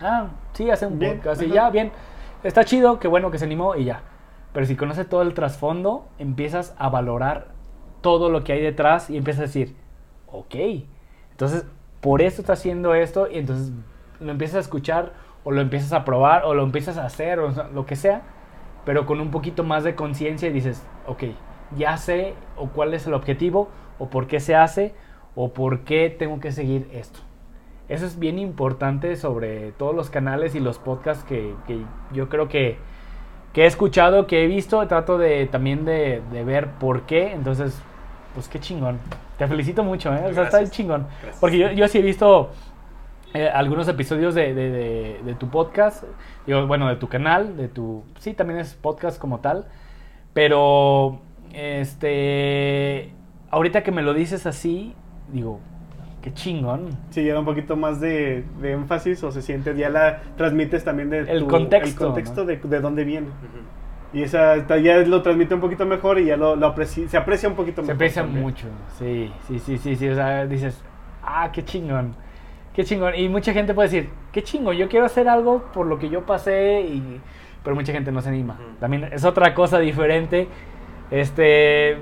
ah, sí, hace un Bien, podcast y ya, bien, está chido, qué bueno que se animó y ya. Pero si conoces todo el trasfondo, empiezas a valorar todo lo que hay detrás y empiezas a decir, ok, entonces por eso está haciendo esto y entonces lo empiezas a escuchar o lo empiezas a probar o lo empiezas a hacer o lo que sea, pero con un poquito más de conciencia y dices, ok, ya sé o cuál es el objetivo o por qué se hace o por qué tengo que seguir esto. Eso es bien importante sobre todos los canales y los podcasts que, que yo creo que, que he escuchado, que he visto. Trato de también de, de ver por qué. Entonces, pues qué chingón. Te felicito mucho, ¿eh? O sea, está chingón. Gracias. Porque yo, yo sí he visto eh, algunos episodios de, de- de- de tu podcast, digo, bueno, de tu canal, de tu... Sí, también es podcast como tal, pero, este, ahorita que me lo dices así, digo, qué chingón. Sí, ya da un poquito más de, de énfasis o se siente, ya la transmites también de El tu- contexto, el contexto ¿no? de, de dónde viene. Y esa ya lo transmite un poquito mejor y ya lo, lo apreci- se aprecia un poquito Se mejor. aprecia también. mucho, sí, sí, sí, sí, sí, o sea, dices, ah, qué chingón, qué chingón. Y mucha gente puede decir, qué chingón, yo quiero hacer algo por lo que yo pasé, y... pero mucha gente no se anima. También es otra cosa diferente. Este,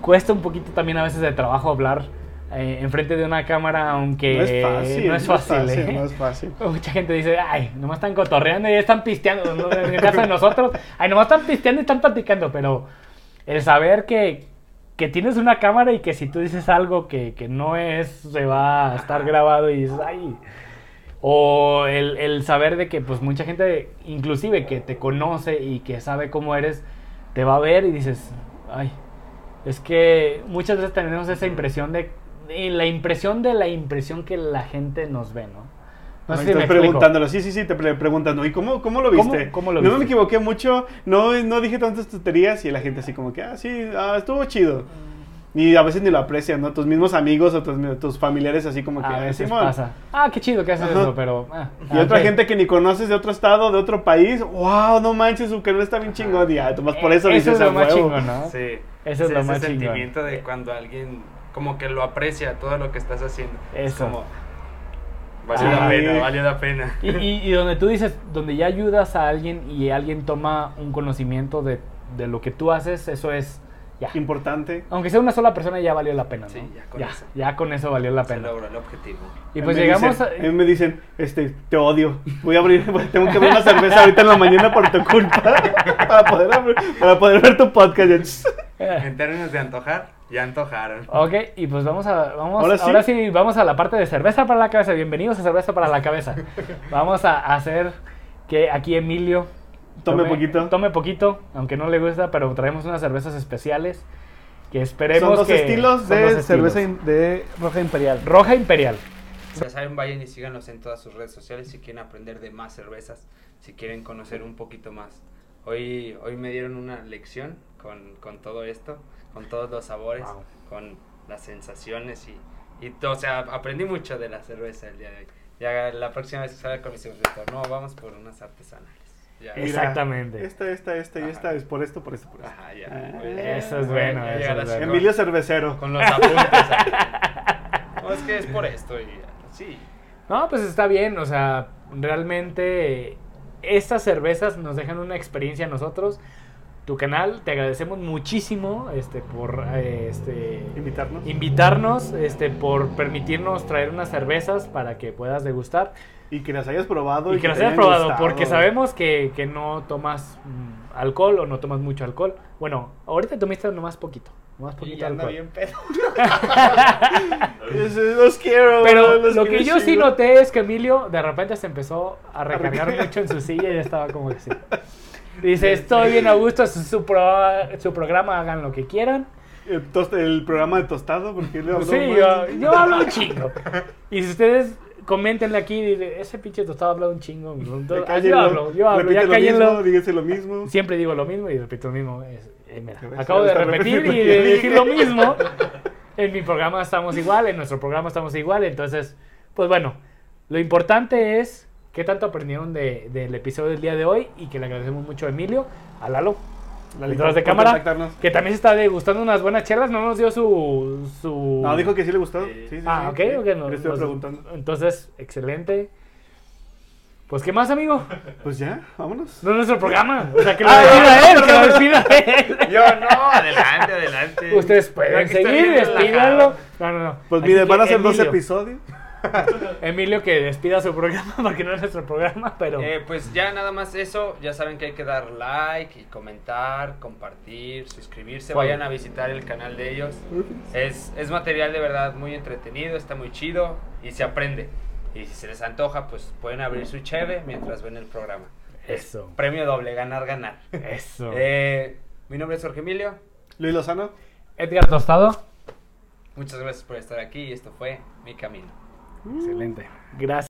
cuesta un poquito también a veces de trabajo hablar eh, enfrente de una cámara, aunque No es fácil. no es fácil, ¿eh? No es fácil. [laughs] Mucha gente dice, ay, nomás están cotorreando y están pisteando. ¿no? En el caso de nosotros, ay, nomás están pisteando y están platicando. Pero el saber que, que tienes una cámara y que si tú dices algo que, que no es, se va a estar grabado y dices, ay. O el, el saber de que pues mucha gente, inclusive que te conoce y que sabe cómo eres, te va a ver y dices, ay, es que muchas veces tenemos esa impresión de, de la impresión de la impresión que la gente nos ve, ¿no? No sé si Estás me preguntándolo, sí, sí, sí, te pre- preguntan, ¿no? ¿y cómo, cómo lo ¿Cómo- viste? cómo lo no viste? me equivoqué mucho, no, no dije tantas tonterías y la gente así como que, ah, sí, ah, estuvo chido. Y a veces ni lo aprecian, ¿no? Tus mismos amigos o tus, tus familiares así como que, A "Ah, veces Simón". pasa. Ah, qué chido que haces Ajá. eso, pero... ah, Y ah, otra gente que ni conoces de otro estado, de otro país, wow, no manches, su canal está bien chingón. Y nomás por eso Eh, dices es lo "A más huevo". chingón, ¿no? Sí. Eso es lo ese más chingón. sentimiento de cuando alguien como que lo aprecia todo lo que estás haciendo. Es Eso. como valió Ah, la pena, valió la pena. Y, y- y donde tú dices, donde ya ayudas a alguien y alguien toma un conocimiento de, de lo que tú haces, eso es ya. Importante. Aunque sea una sola persona, ya valió la pena, ¿no? Sí, ya con ya, eso. ya con eso valió la Se pena. logró el objetivo. Y pues me llegamos dicen- a... a mí me dicen, este, te odio. Voy a abrir, [laughs] tengo que abrir una cerveza ahorita en la mañana por tu culpa. [laughs] para, poder, abrir- para poder ver tu podcast. En términos de antojar, Ya antojaron. Ok, y pues vamos a. Vamos, Ahora ahora, sí. sí. vamos a la parte de cerveza para la cabeza. Bienvenidos a cerveza para la cabeza. [laughs] Vamos a hacer que aquí Emilio Tome poquito. Tome poquito, aunque no le gusta, pero traemos unas cervezas especiales que esperemos Son dos que- estilos son de dos cerveza estilos. de roja imperial. roja imperial. Ya saben, vayan y síganos en todas sus redes sociales si quieren aprender de más cervezas, si quieren conocer un poquito más. Hoy, hoy me dieron una lección con, con todo esto, con todos los sabores, Wow. con las sensaciones y, y todo. O sea, aprendí mucho de la cerveza el día de hoy. Ya la próxima vez que salga con mis hijos, no, vamos por unas artesanales. Ya. Exactamente. Esta, esta, esta y esta es por esto, por esto, por esto. Ajá, ya. Ah, bien. eso es bueno, eso es bueno. Emilio Cervecero. Con los apuntes. [laughs] No, es que es por esto y sí. No, pues está bien, o sea, realmente eh, estas cervezas nos dejan una experiencia a nosotros. Tu canal, te agradecemos muchísimo este, por eh, este, Invitarnos. invitarnos, este, por permitirnos traer unas cervezas para que puedas degustar Y que las hayas probado. y que las te hayas probado, gustado. porque sabemos que, que no tomas mm, alcohol o no tomas mucho alcohol. Bueno, ahorita tomaste nomás poquito, nomás Y poquito anda alcohol. bien pedo. [laughs] Los quiero. Pero los lo que yo sí noté es que Emilio de repente se empezó a recargar recargar. mucho en su silla y ya estaba como que sí. [laughs] Dice, estoy bien a gusto, es su, pro- su programa, hagan lo que quieran. El, tost- el programa de tostado, porque le habló Sí, yo, yo hablo un chingo. Y si ustedes comentenle aquí, dice, ese pinche tostado habla un chingo. Entonces, cállenlo, yo hablo, yo hablo, ya lo cállenlo. díganse lo mismo. Siempre digo lo mismo y repito lo mismo. Es- eh, mira, acabo de repetir y de decir lo mismo. En mi programa estamos igual, en nuestro programa estamos igual. Entonces, pues bueno, lo importante es qué tanto aprendieron de- del episodio del día de hoy y que le agradecemos mucho a Emilio, a Lalo, Lalito, detrás de cámara, que también se está degustando unas buenas chelas. No nos dio su. su... No, dijo que sí le gustó. Sí. Sí, sí, Ah, sí, ok, sí. ok. no- Le estoy nos- preguntando. Entonces, excelente. Pues, ¿qué más, amigo? Pues ya, vámonos. No es nuestro programa. O sea, que [laughs] lo Ah, despida él, que lo despida él. [laughs] Yo no, adelante, adelante. Ustedes pueden seguir, despídanlo. No, no, no. Pues mire, van a ser dos episodios. [laughs] Emilio que despida su programa [laughs] porque no es nuestro programa, pero Eh, pues ya nada más eso, ya saben que hay que dar like y comentar, compartir, suscribirse, vayan a visitar el canal de ellos. Es, es material de verdad muy entretenido, está muy chido y se aprende. Y si se les antoja, pues pueden abrir su cheve mientras ven el programa. eso, Premio doble, ganar, ganar. eso. Eh, mi nombre es Jorge Emilio, Luis Lozano. Edgar Tostado. muchas gracias por estar aquí y esto fue Mi Camino. Excelente. Gracias.